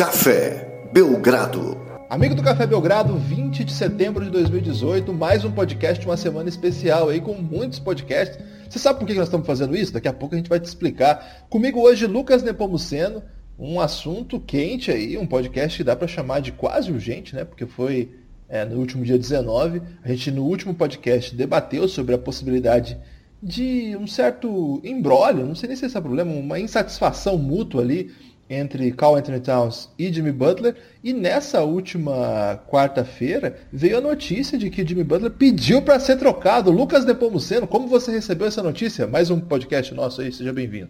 Café Belgrado. Amigo do Café Belgrado, 20 de setembro de 2018, mais um podcast, uma semana especial aí com muitos podcasts. Você sabe por que nós estamos fazendo isso? Daqui a pouco a gente vai te explicar. Comigo hoje, Lucas Nepomuceno, um assunto quente aí, um podcast que dá para chamar de quase urgente, né? Porque foi é, no último dia 19. A gente, no último podcast, debateu sobre a possibilidade de um certo embrólio, não sei nem se esse é problema, uma insatisfação mútua ali entre Carl Anthony Towns e Jimmy Butler. E nessa última quarta-feira veio a notícia de que Jimmy Butler pediu para ser trocado. Lucas Nepomuceno, como você recebeu essa notícia? Mais um podcast nosso aí, seja bem-vindo.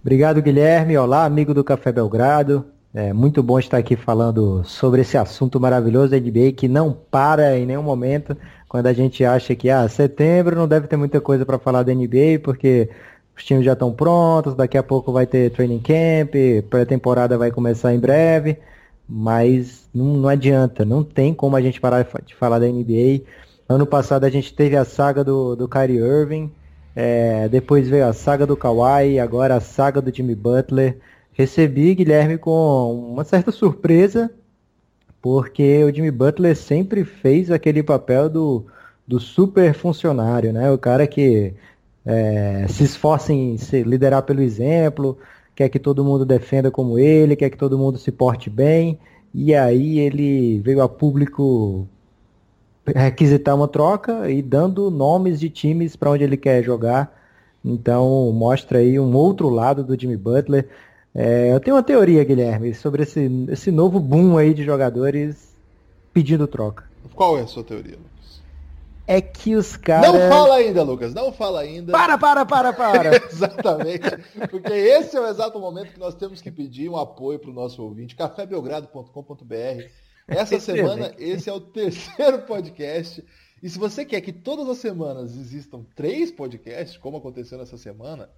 Obrigado, Guilherme. Olá, amigo do Café Belgrado. É muito bom estar aqui falando sobre esse assunto maravilhoso da NBA que não para em nenhum momento quando a gente acha que ah, setembro não deve ter muita coisa para falar da NBA porque os times já estão prontos, daqui a pouco vai ter training camp, pré-temporada vai começar em breve, mas não, não, adianta, não tem como a gente parar de falar da NBA. Ano passado a gente teve a saga do, do Kyrie Irving, é, depois veio a saga do Kawhi, agora a saga do Jimmy Butler. Recebi Guilherme com uma certa surpresa, porque o Jimmy Butler sempre fez aquele papel do, do super funcionário, né? O cara que é, se esforça em se liderar pelo exemplo, quer que todo mundo defenda como ele, quer que todo mundo se porte bem, e aí ele veio a público requisitar uma troca e dando nomes de times para onde ele quer jogar. Então mostra aí um outro lado do Jimmy Butler. É, eu tenho uma teoria, Guilherme, sobre esse, esse novo boom aí de jogadores pedindo troca. Qual é a sua teoria? É que os caras. Não fala ainda, Lucas, não fala ainda. Para, para, para, para! Exatamente. Porque esse é o exato momento que nós temos que pedir um apoio para o nosso ouvinte, cafébelgrado.com.br. Essa semana, esse é o terceiro podcast. E se você quer que todas as semanas existam três podcasts, como aconteceu nessa semana,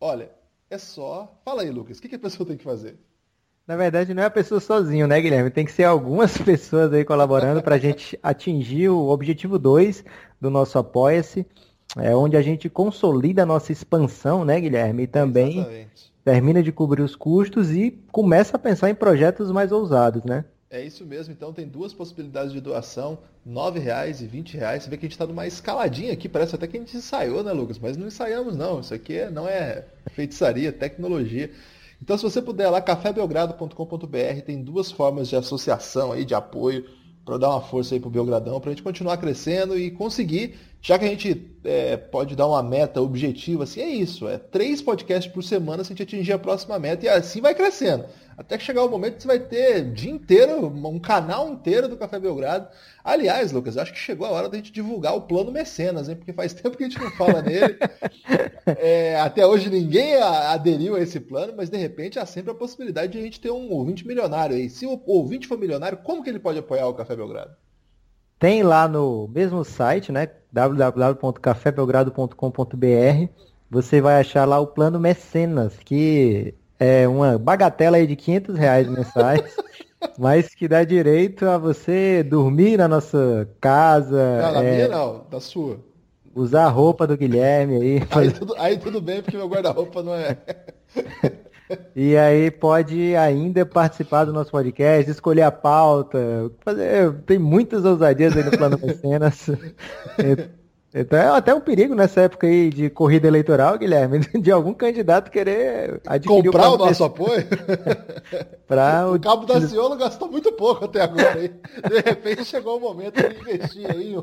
olha, é só. Fala aí, Lucas, o que, que a pessoa tem que fazer? Na verdade, não é a pessoa sozinho, né, Guilherme? Tem que ser algumas pessoas aí colaborando para a gente atingir o objetivo 2 do nosso Apoia-se, é onde a gente consolida a nossa expansão, né, Guilherme? E também Exatamente. termina de cobrir os custos e começa a pensar em projetos mais ousados, né? É isso mesmo, então tem duas possibilidades de doação, R$ reais e R$ reais. Você vê que a gente está numa escaladinha aqui, parece até que a gente ensaiou, né, Lucas? Mas não ensaiamos, não. Isso aqui é, não é feitiçaria, tecnologia. Então, se você puder lá, cafébelgrado.com.br, tem duas formas de associação aí, de apoio, para dar uma força aí pro Belgradão, para a gente continuar crescendo e conseguir, já que a gente é, pode dar uma meta objetiva, assim, é isso, é três podcasts por semana se a gente atingir a próxima meta e assim vai crescendo. Até que chegar o momento que você vai ter dia inteiro, um canal inteiro do Café Belgrado. Aliás, Lucas, acho que chegou a hora da gente divulgar o plano Mecenas, hein? Porque faz tempo que a gente não fala nele. É, até hoje ninguém aderiu a esse plano, mas de repente há sempre a possibilidade de a gente ter um ouvinte milionário aí. Se o ouvinte for milionário, como que ele pode apoiar o Café Belgrado? Tem lá no mesmo site, né? www.cafébelgrado.com.br. Você vai achar lá o plano Mecenas, que é uma bagatela aí de 500 reais mensais, mas que dá direito a você dormir na nossa casa. Não, na é, minha não, da sua. Usar a roupa do Guilherme aí. Aí, tudo, aí tudo bem, porque meu guarda-roupa não é. E aí pode ainda participar do nosso podcast, escolher a pauta, fazer, tem muitas ousadias aí no plano Mecenas. Então é até um perigo nessa época aí de corrida eleitoral, Guilherme, de algum candidato querer adquirir Comprar o, o nosso apoio? pra o... o Cabo da Ciolo gastou muito pouco até agora. De repente chegou o momento de investir aí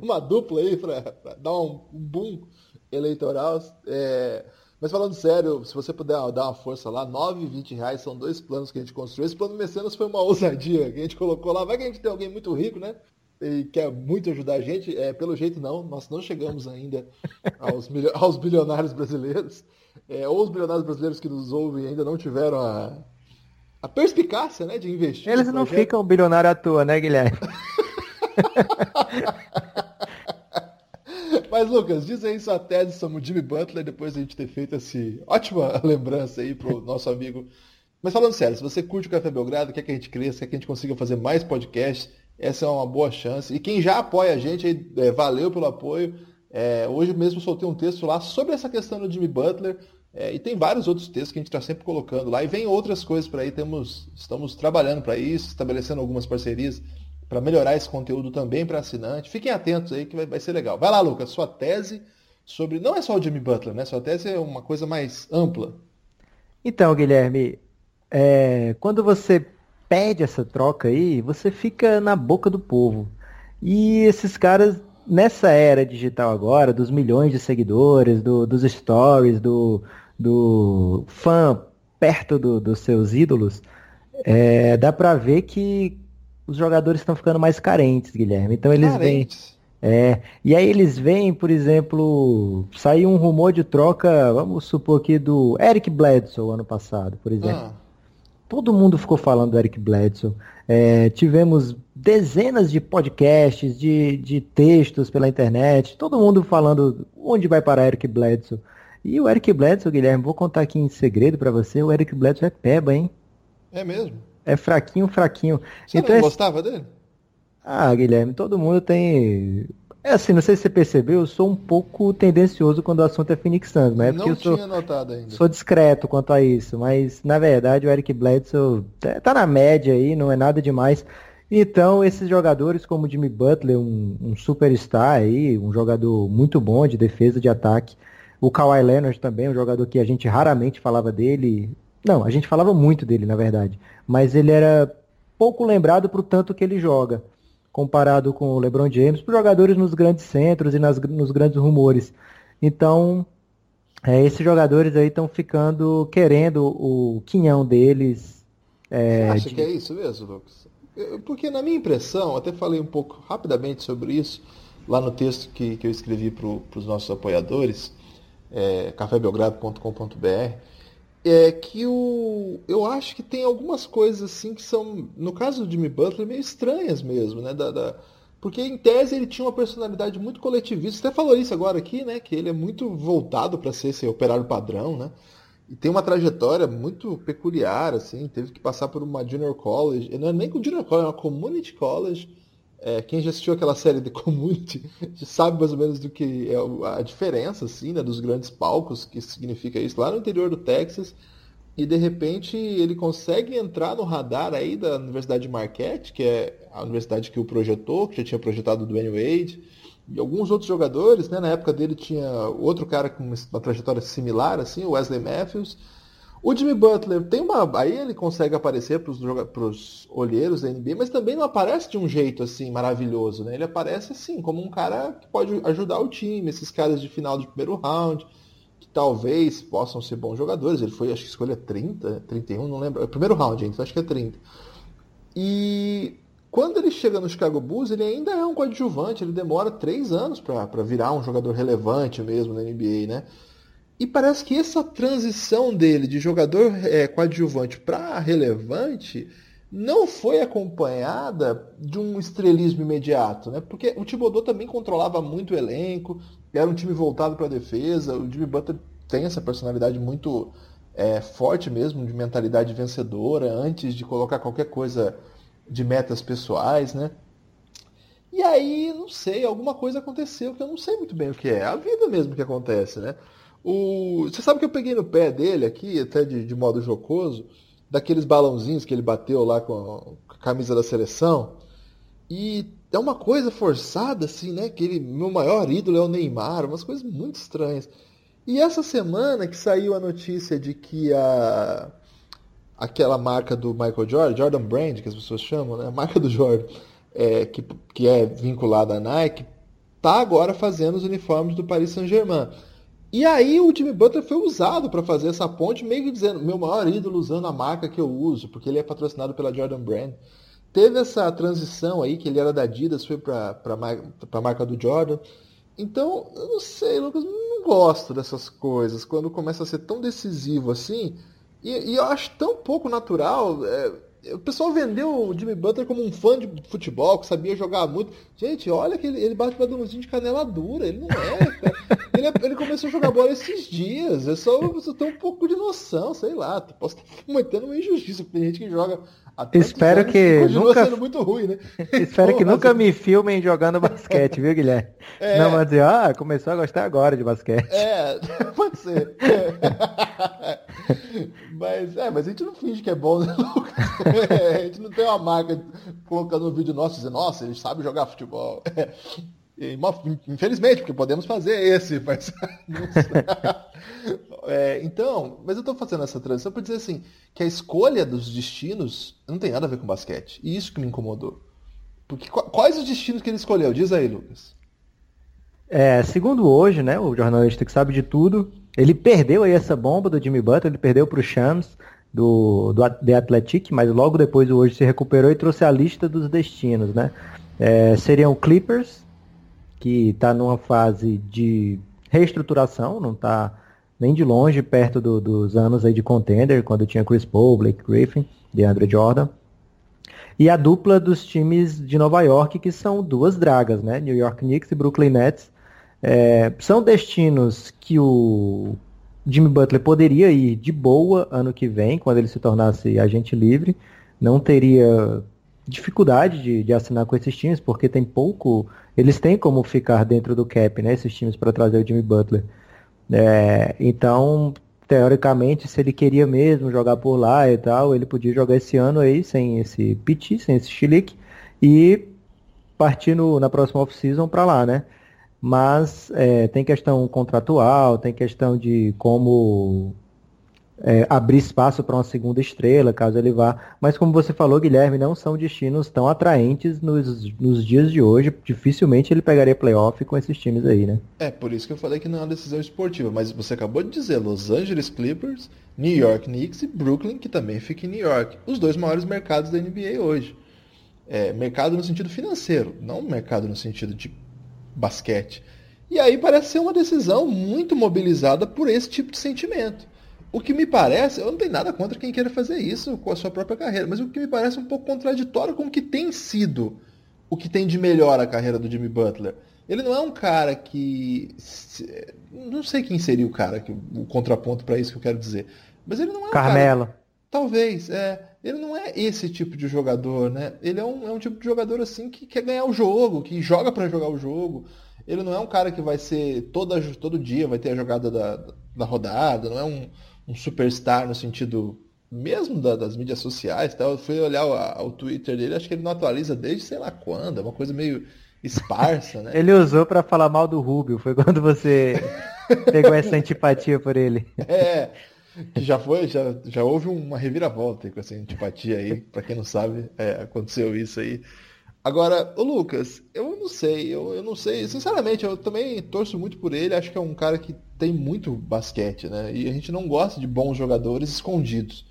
uma dupla aí para dar um boom eleitoral. É... Mas falando sério, se você puder dar uma força lá, 9 e 20 reais são dois planos que a gente construiu. Esse plano Mecenas foi uma ousadia que a gente colocou lá. Vai que a gente tem alguém muito rico, né? E quer muito ajudar a gente. É, pelo jeito não, nós não chegamos ainda aos, aos bilionários brasileiros. É, ou os bilionários brasileiros que nos ouvem ainda não tiveram a, a perspicácia né, de investir. Eles não ficam bilionários à toa, né, Guilherme? Mas, Lucas, diz aí sua tese sobre o Jimmy Butler, depois de a gente ter feito essa ótima lembrança aí pro nosso amigo. Mas falando sério, se você curte o Café Belgrado, quer que a gente cresça, quer que a gente consiga fazer mais podcasts, essa é uma boa chance. E quem já apoia a gente, é, valeu pelo apoio. É, hoje mesmo soltei um texto lá sobre essa questão do Jimmy Butler. É, e tem vários outros textos que a gente está sempre colocando lá. E vem outras coisas para aí. Temos, estamos trabalhando para isso, estabelecendo algumas parcerias para melhorar esse conteúdo também para assinante. Fiquem atentos aí que vai, vai, ser legal. Vai lá, Lucas, sua tese sobre. Não é só o Jimmy Butler, né? Sua tese é uma coisa mais ampla. Então, Guilherme, é, quando você pede essa troca aí, você fica na boca do povo. E esses caras, nessa era digital agora, dos milhões de seguidores, do, dos stories, do, do fã perto do, dos seus ídolos, é, dá pra ver que os jogadores estão ficando mais carentes, Guilherme. Então eles carentes. vêm. É, e aí eles vêm, por exemplo, saiu um rumor de troca, vamos supor aqui, do Eric Bledsoe ano passado, por exemplo. Ah. Todo mundo ficou falando do Eric Bledsoe. É, tivemos dezenas de podcasts, de, de textos pela internet, todo mundo falando onde vai parar Eric Bledsoe. E o Eric Bledsoe, Guilherme, vou contar aqui em segredo para você, o Eric Bledsoe é peba, hein? É mesmo? É fraquinho, fraquinho. Você então, não é... gostava dele? Ah, Guilherme, todo mundo tem. É assim, não sei se você percebeu, eu sou um pouco tendencioso quando o assunto é Phoenix Suns, mas é porque não eu sou, tinha notado ainda. sou discreto quanto a isso, mas na verdade o Eric Bledsoe tá, tá na média aí, não é nada demais. Então, esses jogadores como Jimmy Butler, um, um superstar aí, um jogador muito bom de defesa, de ataque. O Kawhi Leonard também, um jogador que a gente raramente falava dele. Não, a gente falava muito dele, na verdade mas ele era pouco lembrado para o tanto que ele joga, comparado com o LeBron James, para jogadores nos grandes centros e nas, nos grandes rumores. Então, é, esses jogadores aí estão ficando querendo o quinhão deles. É, Você acha de... que é isso mesmo, Lucas? Porque na minha impressão, até falei um pouco rapidamente sobre isso lá no texto que, que eu escrevi para os nossos apoiadores, é, cafébelgrado.com.br, é que o, eu acho que tem algumas coisas assim que são, no caso do Jimmy Butler, meio estranhas mesmo, né? Da, da, porque em tese ele tinha uma personalidade muito coletivista. Você até falou isso agora aqui, né? Que ele é muito voltado para ser esse operário padrão, né? E tem uma trajetória muito peculiar, assim. Teve que passar por uma junior college, não é nem com junior college, é uma community college é, quem já assistiu aquela série de Community sabe mais ou menos do que é a diferença assim, né, dos grandes palcos, que significa isso, lá no interior do Texas. E de repente ele consegue entrar no radar aí da Universidade de Marquette, que é a universidade que o projetou, que já tinha projetado do Dwayne Wade, e alguns outros jogadores, né? Na época dele tinha outro cara com uma trajetória similar, assim, o Wesley Matthews. O Jimmy Butler tem uma. Aí ele consegue aparecer para os olheiros da NBA, mas também não aparece de um jeito assim maravilhoso, né? Ele aparece assim, como um cara que pode ajudar o time, esses caras de final de primeiro round, que talvez possam ser bons jogadores. Ele foi, acho que escolha 30, 31, não lembro. É primeiro round, gente, acho que é 30. E quando ele chega no Chicago Bulls, ele ainda é um coadjuvante, ele demora três anos para virar um jogador relevante mesmo na NBA, né? E parece que essa transição dele de jogador é, coadjuvante para relevante não foi acompanhada de um estrelismo imediato, né? Porque o Thibodeau também controlava muito o elenco, era um time voltado para a defesa, o Jimmy Butler tem essa personalidade muito é, forte mesmo, de mentalidade vencedora, antes de colocar qualquer coisa de metas pessoais, né? E aí, não sei, alguma coisa aconteceu que eu não sei muito bem o que é. É a vida mesmo que acontece, né? O... Você sabe que eu peguei no pé dele aqui, até de, de modo jocoso, daqueles balãozinhos que ele bateu lá com a camisa da seleção. E é uma coisa forçada, assim, né? Que ele, meu maior ídolo é o Neymar, umas coisas muito estranhas. E essa semana que saiu a notícia de que a aquela marca do Michael Jordan, Jordan Brand, que as pessoas chamam, né? A marca do Jordan, é, que, que é vinculada à Nike, tá agora fazendo os uniformes do Paris Saint-Germain. E aí o Jimmy Butler foi usado para fazer essa ponte, meio que dizendo, meu maior ídolo usando a marca que eu uso, porque ele é patrocinado pela Jordan Brand. Teve essa transição aí, que ele era da Adidas, foi para a marca do Jordan. Então, eu não sei, Lucas, não gosto dessas coisas, quando começa a ser tão decisivo assim, e, e eu acho tão pouco natural. É, o pessoal vendeu o Jimmy Butler como um fã de futebol, que sabia jogar muito. Gente, olha que ele, ele bate badumzinho de canela dura. Ele não é. Ele, é, ele, começou a jogar bola esses dias. Eu só, eu só tenho um pouco de noção, sei lá. Posso estar cometendo uma injustiça. Tem gente que joga Espero que nunca sendo muito ruim, né? Espero que nunca me filmem jogando basquete, viu, Guilherme? É... Não vai dizer, ah, começou a gostar agora de basquete. É, pode ser. mas, é, mas a gente não finge que é bom, né, Lucas? É, a gente não tem uma marca colocando um vídeo nosso dizendo, nossa, ele sabe jogar futebol. Infelizmente, porque podemos fazer esse, mas. é, então, mas eu estou fazendo essa transição para dizer assim, que a escolha dos destinos não tem nada a ver com basquete. E isso que me incomodou. Porque quais os destinos que ele escolheu? Diz aí, Lucas. É, segundo hoje, né, o jornalista que sabe de tudo, ele perdeu aí essa bomba do Jimmy Butler, ele perdeu para o Shams do, do The Athletic, mas logo depois o hoje se recuperou e trouxe a lista dos destinos, né? É, seriam Clippers, que está numa fase de reestruturação, não está nem de longe perto do, dos anos aí de contender, quando tinha Chris Paul, Blake Griffin, DeAndre Jordan. E a dupla dos times de Nova York, que são duas dragas, né? New York Knicks e Brooklyn Nets. É, são destinos que o Jimmy Butler poderia ir de boa ano que vem, quando ele se tornasse agente livre. Não teria dificuldade de, de assinar com esses times, porque tem pouco. Eles têm como ficar dentro do cap, né? Esses times para trazer o Jimmy Butler. É, então, teoricamente, se ele queria mesmo jogar por lá e tal, ele podia jogar esse ano aí sem esse piti, sem esse chilique, e partir no, na próxima off-season para lá, né? Mas é, tem questão contratual, tem questão de como é, abrir espaço para uma segunda estrela, caso ele vá. Mas como você falou, Guilherme, não são destinos tão atraentes nos, nos dias de hoje. Dificilmente ele pegaria playoff com esses times aí, né? É, por isso que eu falei que não é uma decisão esportiva. Mas você acabou de dizer Los Angeles Clippers, New York Knicks e Brooklyn, que também fica em New York. Os dois maiores mercados da NBA hoje. É, mercado no sentido financeiro, não mercado no sentido de basquete. E aí parece ser uma decisão muito mobilizada por esse tipo de sentimento. O que me parece, eu não tenho nada contra quem queira fazer isso com a sua própria carreira, mas o que me parece um pouco contraditório com o que tem sido o que tem de melhor a carreira do Jimmy Butler. Ele não é um cara que. Não sei quem seria o cara, que, o contraponto para isso que eu quero dizer. Mas ele não é um Carmelo. Cara, talvez, é. Ele não é esse tipo de jogador, né? Ele é um, é um tipo de jogador assim que quer ganhar o jogo, que joga para jogar o jogo. Ele não é um cara que vai ser toda, todo dia, vai ter a jogada da, da rodada, não é um um superstar no sentido mesmo da, das mídias sociais. Tá? Eu fui olhar o, o, Twitter dele, acho que ele não atualiza desde sei lá quando, é uma coisa meio esparsa, né? ele usou para falar mal do Rubio, foi quando você pegou essa antipatia por ele. É, que já foi, já, já houve uma reviravolta com essa antipatia aí, para quem não sabe, é, aconteceu isso aí. Agora, o Lucas, eu não sei, eu, eu não sei, sinceramente, eu também torço muito por ele, acho que é um cara que tem muito basquete, né? E a gente não gosta de bons jogadores escondidos.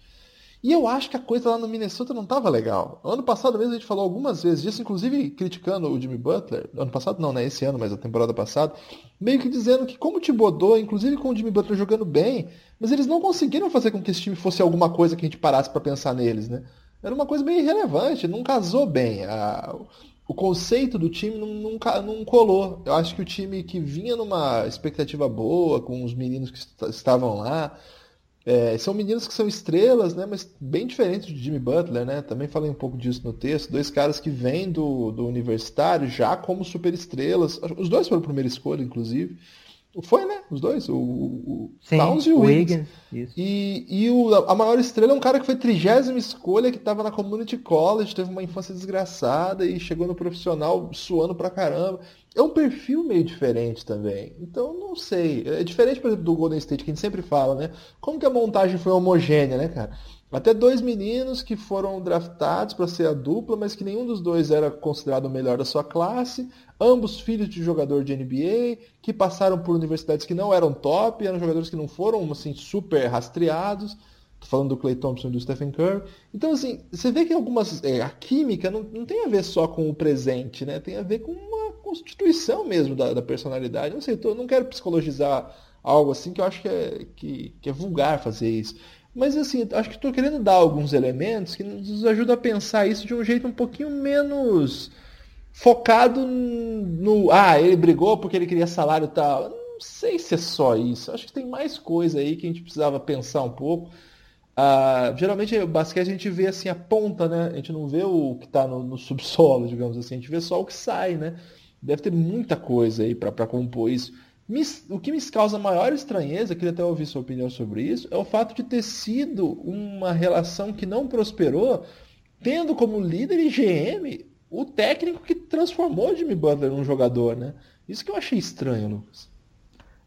E eu acho que a coisa lá no Minnesota não estava legal. Ano passado mesmo a gente falou algumas vezes disso, inclusive criticando o Jimmy Butler. Ano passado não, né? Esse ano, mas a temporada passada. Meio que dizendo que como o Thibodeau, inclusive com o Jimmy Butler jogando bem, mas eles não conseguiram fazer com que esse time fosse alguma coisa que a gente parasse para pensar neles, né? era uma coisa meio irrelevante, não casou bem. A, o conceito do time não, não, colou. Eu acho que o time que vinha numa expectativa boa, com os meninos que estavam lá, é, são meninos que são estrelas, né, mas bem diferentes de Jimmy Butler, né? Também falei um pouco disso no texto. Dois caras que vêm do, do universitário já como superestrelas. Os dois foram primeira escolha, inclusive. Foi, né? Os dois, o, o Sim, Towns e o Wiggins. Wiggins. E, e o, a maior estrela é um cara que foi trigésima escolha, que estava na Community College, teve uma infância desgraçada e chegou no profissional suando pra caramba. É um perfil meio diferente também. Então, não sei. É diferente, por exemplo, do Golden State, que a gente sempre fala, né? Como que a montagem foi homogênea, né, cara? Até dois meninos que foram draftados para ser a dupla, mas que nenhum dos dois era considerado o melhor da sua classe. Ambos filhos de jogador de NBA, que passaram por universidades que não eram top, eram jogadores que não foram assim super rastreados. Tô falando do Clay Thompson e do Stephen Curry. Então, assim, você vê que algumas. É, a química não, não tem a ver só com o presente, né? Tem a ver com uma constituição mesmo da, da personalidade. Não sei, tô, não quero psicologizar algo assim que eu acho que é, que, que é vulgar fazer isso. Mas assim, acho que estou querendo dar alguns elementos que nos ajudam a pensar isso de um jeito um pouquinho menos focado no. Ah, ele brigou porque ele queria salário e tal. Não sei se é só isso. Acho que tem mais coisa aí que a gente precisava pensar um pouco. Ah, geralmente o basquete a gente vê assim a ponta, né? A gente não vê o que está no, no, subsolo, digamos assim, a gente vê só o que sai, né? Deve ter muita coisa aí para compor isso. O que me causa maior estranheza, queria até ouvir sua opinião sobre isso, é o fato de ter sido uma relação que não prosperou, tendo como líder e GM o técnico que transformou Jimmy Butler num jogador, né? Isso que eu achei estranho, Lucas.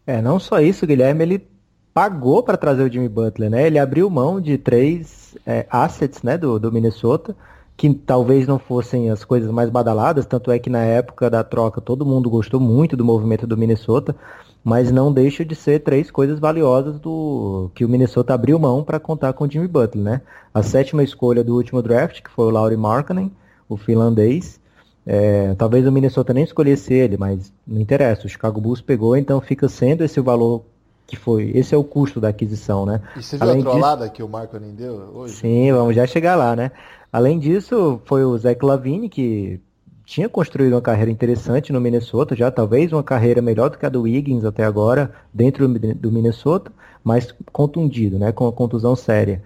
É, não só isso, Guilherme, ele pagou para trazer o Jimmy Butler, né? Ele abriu mão de três é, assets, né, do, do Minnesota, que talvez não fossem as coisas mais badaladas, tanto é que na época da troca todo mundo gostou muito do movimento do Minnesota, mas não deixa de ser três coisas valiosas do que o Minnesota abriu mão para contar com o Jimmy Butler, né? A sétima escolha do último draft, que foi o Laurie Markkanen, o finlandês. É, talvez o Minnesota nem escolhesse ele, mas não interessa. O Chicago Bulls pegou, então fica sendo esse o valor que foi. Esse é o custo da aquisição, né? E você viu Além a trollada disso... que o Marco nem deu hoje? Sim, vamos já chegar lá, né? Além disso, foi o Zach Lavine que tinha construído uma carreira interessante no Minnesota, já talvez uma carreira melhor do que a do Wiggins até agora, dentro do Minnesota, mas contundido, né? Com uma contusão séria.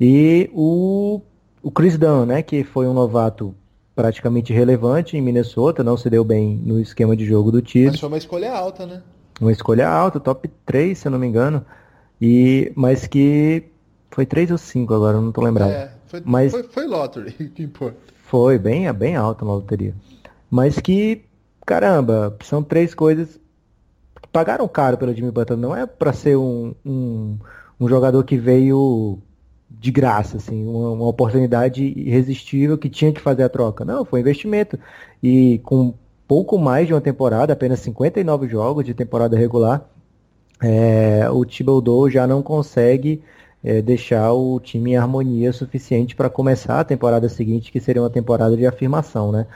E o, o Chris Dunn, né? Que foi um novato praticamente relevante em Minnesota, não se deu bem no esquema de jogo do time. Mas foi uma escolha alta, né? uma escolha alta, top 3, se eu não me engano. E, mas que foi 3 ou 5 agora, não tô lembrado. É, foi, mas, foi, foi lottery, que importa. Foi, bem, bem alta na loteria. Mas que, caramba, são três coisas que pagaram caro pelo Jimmy Butler. Não é para ser um, um, um, jogador que veio de graça, assim, uma, uma oportunidade irresistível que tinha que fazer a troca. Não, foi investimento. E com pouco mais de uma temporada, apenas 59 jogos de temporada regular, é, o Thibodeau já não consegue é, deixar o time em harmonia suficiente para começar a temporada seguinte, que seria uma temporada de afirmação, né?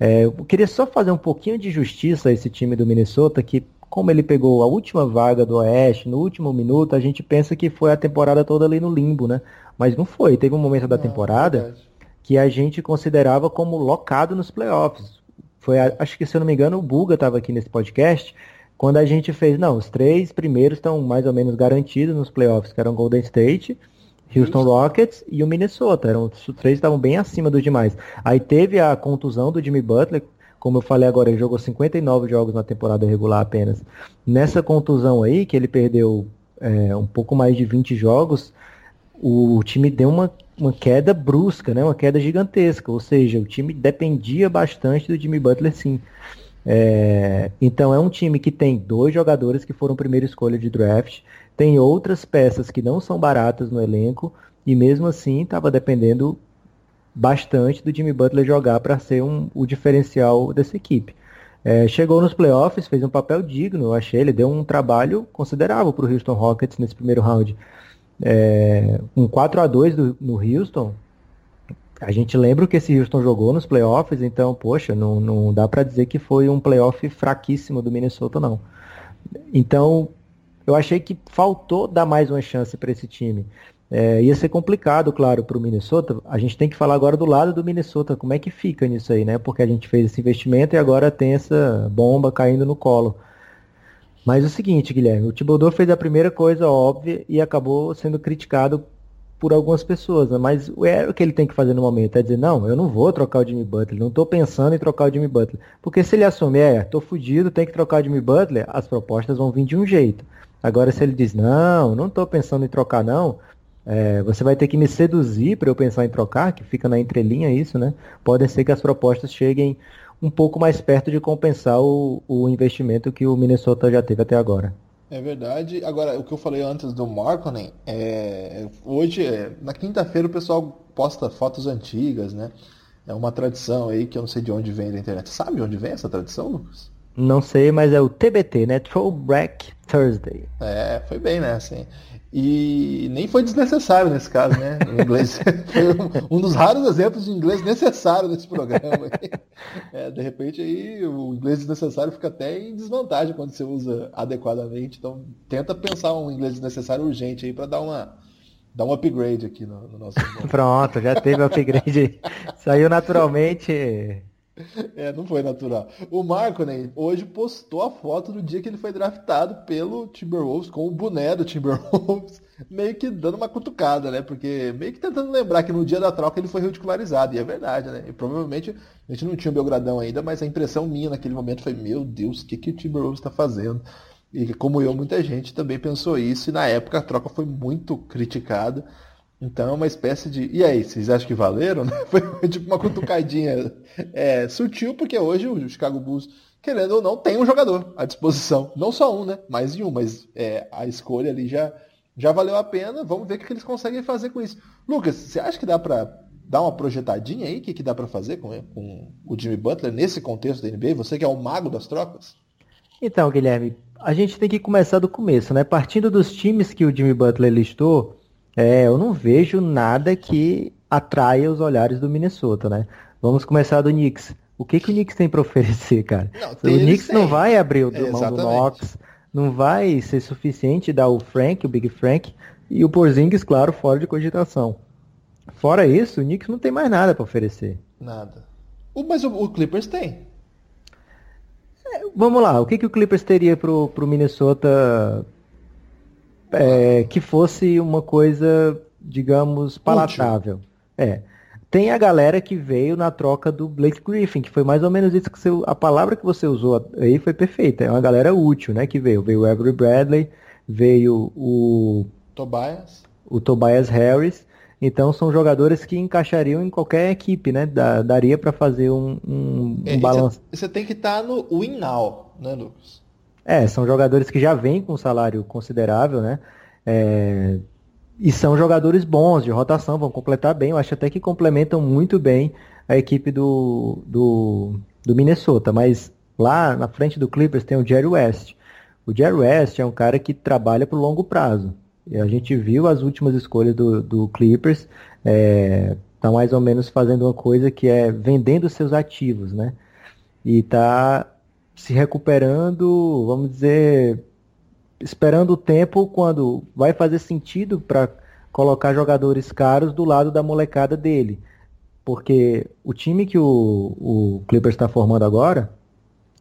É, eu queria só fazer um pouquinho de justiça a esse time do Minnesota, que como ele pegou a última vaga do Oeste no último minuto, a gente pensa que foi a temporada toda ali no limbo, né? Mas não foi. Teve um momento da temporada que a gente considerava como locado nos playoffs. Foi, acho que se eu não me engano, o Buga estava aqui nesse podcast, quando a gente fez, não, os três primeiros estão mais ou menos garantidos nos playoffs, que eram Golden State, Houston Rockets e o Minnesota. Eram, os três estavam bem acima dos demais. Aí teve a contusão do Jimmy Butler, como eu falei agora, ele jogou 59 jogos na temporada regular apenas. Nessa contusão aí, que ele perdeu é, um pouco mais de 20 jogos, o time deu uma uma queda brusca, né? uma queda gigantesca. Ou seja, o time dependia bastante do Jimmy Butler, sim. É, então é um time que tem dois jogadores que foram primeira escolha de draft, tem outras peças que não são baratas no elenco, e mesmo assim estava dependendo bastante do Jimmy Butler jogar para ser um, o diferencial dessa equipe. É, chegou nos playoffs, fez um papel digno, eu achei, ele deu um trabalho considerável para o Houston Rockets nesse primeiro round é, um 4 a 2 do, no Houston, a gente lembra que esse Houston jogou nos playoffs, então, poxa, não, não dá para dizer que foi um playoff fraquíssimo do Minnesota, não. Então, eu achei que faltou dar mais uma chance para esse time. É, ia ser complicado, claro, para o Minnesota. A gente tem que falar agora do lado do Minnesota, como é que fica nisso aí, né? Porque a gente fez esse investimento e agora tem essa bomba caindo no colo. Mas é o seguinte, Guilherme, o Thibodeau fez a primeira coisa óbvia e acabou sendo criticado por algumas pessoas, né? mas é o que ele tem que fazer no momento, é dizer, não, eu não vou trocar o Jimmy Butler, não estou pensando em trocar o Jimmy Butler. Porque se ele assumir, é, tô fudido, tem que trocar o Jimmy Butler, as propostas vão vir de um jeito. Agora se ele diz, não, não estou pensando em trocar não, é, você vai ter que me seduzir para eu pensar em trocar, que fica na entrelinha isso, né? Pode ser que as propostas cheguem um pouco mais perto de compensar o, o investimento que o Minnesota já teve até agora. É verdade. Agora, o que eu falei antes do Markkanen, é, hoje, é, na quinta-feira, o pessoal posta fotos antigas, né? É uma tradição aí que eu não sei de onde vem da internet. Sabe de onde vem essa tradição, Lucas? Não sei, mas é o TBT, né? Throwback Thursday. É, foi bem, né? Assim, e nem foi desnecessário nesse caso, né? O inglês foi um, um, dos raros exemplos de inglês necessário nesse programa. É, de repente aí o inglês desnecessário fica até em desvantagem quando você usa adequadamente. Então tenta pensar um inglês desnecessário urgente aí para dar uma dar um upgrade aqui no, no nosso. Pronto, já teve upgrade. Saiu naturalmente. É, não foi natural. O Marco, né, hoje postou a foto do dia que ele foi draftado pelo Timberwolves, com o boné do Timberwolves. meio que dando uma cutucada, né? Porque meio que tentando lembrar que no dia da troca ele foi ridicularizado, e é verdade, né? E provavelmente a gente não tinha o Belgradão ainda, mas a impressão minha naquele momento foi, meu Deus, o que, que o Timberwolves está fazendo? E como eu, muita gente também pensou isso, e na época a troca foi muito criticada. Então é uma espécie de. E aí, vocês acham que valeram? Foi tipo uma cutucadinha é, sutil, porque hoje o Chicago Bulls, querendo ou não, tem um jogador à disposição. Não só um, né? Mais de um, mas é, a escolha ali já, já valeu a pena. Vamos ver o que eles conseguem fazer com isso. Lucas, você acha que dá pra dar uma projetadinha aí? O que, que dá para fazer com, com o Jimmy Butler nesse contexto da NBA? Você que é o mago das trocas? Então, Guilherme, a gente tem que começar do começo, né? Partindo dos times que o Jimmy Butler listou, é, eu não vejo nada que atraia os olhares do Minnesota, né? Vamos começar do Knicks. O que, que o Knicks tem para oferecer, cara? Não, o Knicks não vai abrir o é, mão do Knox, não vai ser suficiente dar o Frank, o Big Frank, e o Porzingis, claro, fora de cogitação. Fora isso, o Knicks não tem mais nada para oferecer. Nada. O, mas o, o Clippers tem. É, vamos lá, o que, que o Clippers teria pro, pro Minnesota é, que fosse uma coisa, digamos, palatável. Útil. É. Tem a galera que veio na troca do Blake Griffin, que foi mais ou menos isso que você, a palavra que você usou aí foi perfeita. É uma galera útil, né, que veio. Veio o Avery Bradley, veio o Tobias, o Tobias Harris. Então são jogadores que encaixariam em qualquer equipe, né? daria para fazer um, um, é, balanço. Você tem que estar tá no win now, né, Lucas? É, são jogadores que já vêm com um salário considerável, né? É, e são jogadores bons de rotação, vão completar bem. Eu acho até que complementam muito bem a equipe do, do, do Minnesota. Mas lá na frente do Clippers tem o Jerry West. O Jerry West é um cara que trabalha para o longo prazo. E a gente viu as últimas escolhas do, do Clippers. É, tá mais ou menos fazendo uma coisa que é vendendo seus ativos, né? E tá se recuperando, vamos dizer, esperando o tempo quando vai fazer sentido para colocar jogadores caros do lado da molecada dele. Porque o time que o, o Clippers está formando agora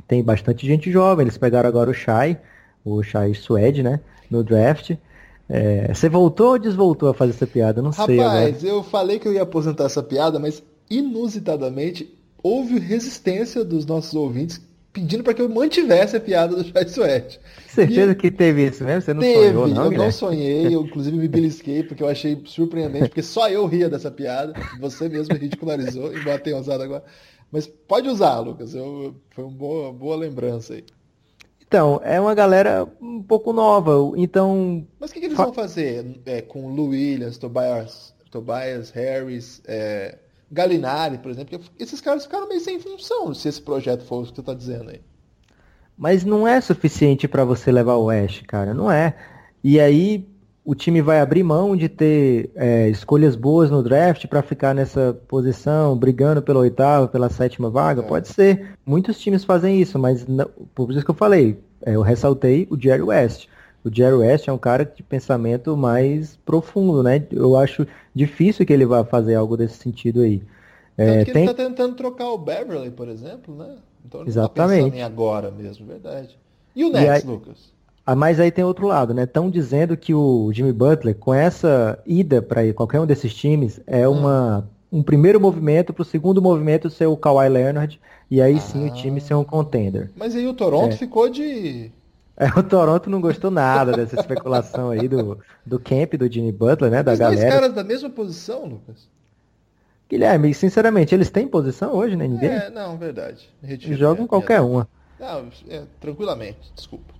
tem bastante gente jovem. Eles pegaram agora o Shai, o Shai Suede, né? No draft. É, você voltou ou desvoltou a fazer essa piada? Não Rapaz, sei. Rapaz, eu falei que eu ia aposentar essa piada, mas inusitadamente houve resistência dos nossos ouvintes pedindo para que eu mantivesse a piada do Chai Suede. Certeza e que teve isso mesmo? Você não teve, sonhou, não? Eu não sonhei, eu inclusive me belisquei porque eu achei surpreendente, porque só eu ria dessa piada. Você mesmo ridicularizou, embora tenha usado agora. Mas pode usar, Lucas. Eu, foi uma boa, boa lembrança aí. Então, é uma galera um pouco nova. Então. Mas o que, que eles vão fazer é, com Lou Williams, Tobias, Tobias Harris, é, Galinari, por exemplo, esses caras ficaram meio sem função se esse projeto for o que você está dizendo aí. Mas não é suficiente para você levar o West, cara, não é. E aí o time vai abrir mão de ter é, escolhas boas no draft para ficar nessa posição, brigando pela oitava, pela sétima vaga? É. Pode ser. Muitos times fazem isso, mas não, por isso que eu falei, é, eu ressaltei o Jerry West. O Jerry West é um cara de pensamento mais profundo, né? Eu acho difícil que ele vá fazer algo desse sentido aí. É, tem... ele está tentando trocar o Beverly, por exemplo, né? Então ele tá Exatamente. Tá em agora mesmo, verdade. E o Nets, e aí... Lucas? Ah, mas aí tem outro lado, né? Estão dizendo que o Jimmy Butler, com essa ida para qualquer um desses times, é hum. uma, um primeiro movimento para o segundo movimento ser o Kawhi Leonard, e aí ah. sim o time ser um contender. Mas aí o Toronto é. ficou de é, o Toronto não gostou nada dessa especulação aí do, do camp do Jimmy Butler, né? Da Os galera. Dois caras da mesma posição, Lucas? Guilherme, sinceramente, eles têm posição hoje na NBA? É, não, verdade. Retiro Jogam qualquer minha... uma. Não, é, tranquilamente, desculpa.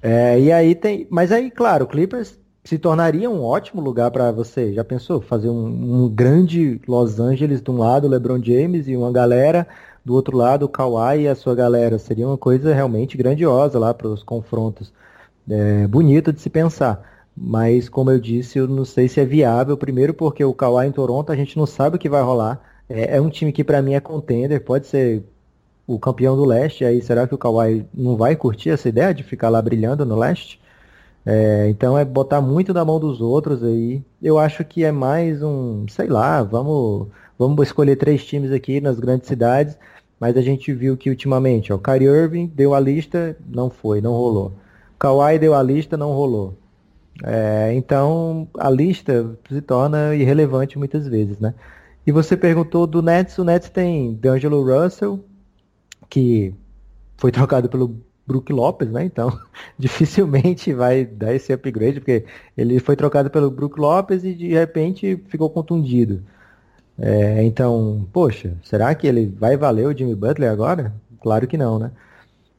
É, e aí tem. Mas aí, claro, o Clippers se tornaria um ótimo lugar para você. Já pensou? Fazer um, um, grande Los Angeles de um lado, LeBron James e uma galera do outro lado o Kawhi e a sua galera. Seria uma coisa realmente grandiosa lá para os confrontos. É, bonito de se pensar. Mas, como eu disse, eu não sei se é viável. Primeiro porque o Kawhi em Toronto a gente não sabe o que vai rolar. É, é um time que para mim é contender, pode ser o campeão do leste. Aí será que o Kawhi não vai curtir essa ideia de ficar lá brilhando no leste? É, então é botar muito na mão dos outros aí. Eu acho que é mais um, sei lá, vamos, vamos escolher três times aqui nas grandes cidades mas a gente viu que ultimamente, ó, Kyrie Irving deu a lista, não foi, não rolou. Kawhi deu a lista, não rolou. É, então a lista se torna irrelevante muitas vezes, né? E você perguntou do Nets, o Nets tem D'Angelo Russell, que foi trocado pelo Brook Lopes, né? Então, dificilmente vai dar esse upgrade, porque ele foi trocado pelo Brook Lopes e de repente ficou contundido. É, então, poxa, será que ele vai valer o Jimmy Butler agora? Claro que não, né?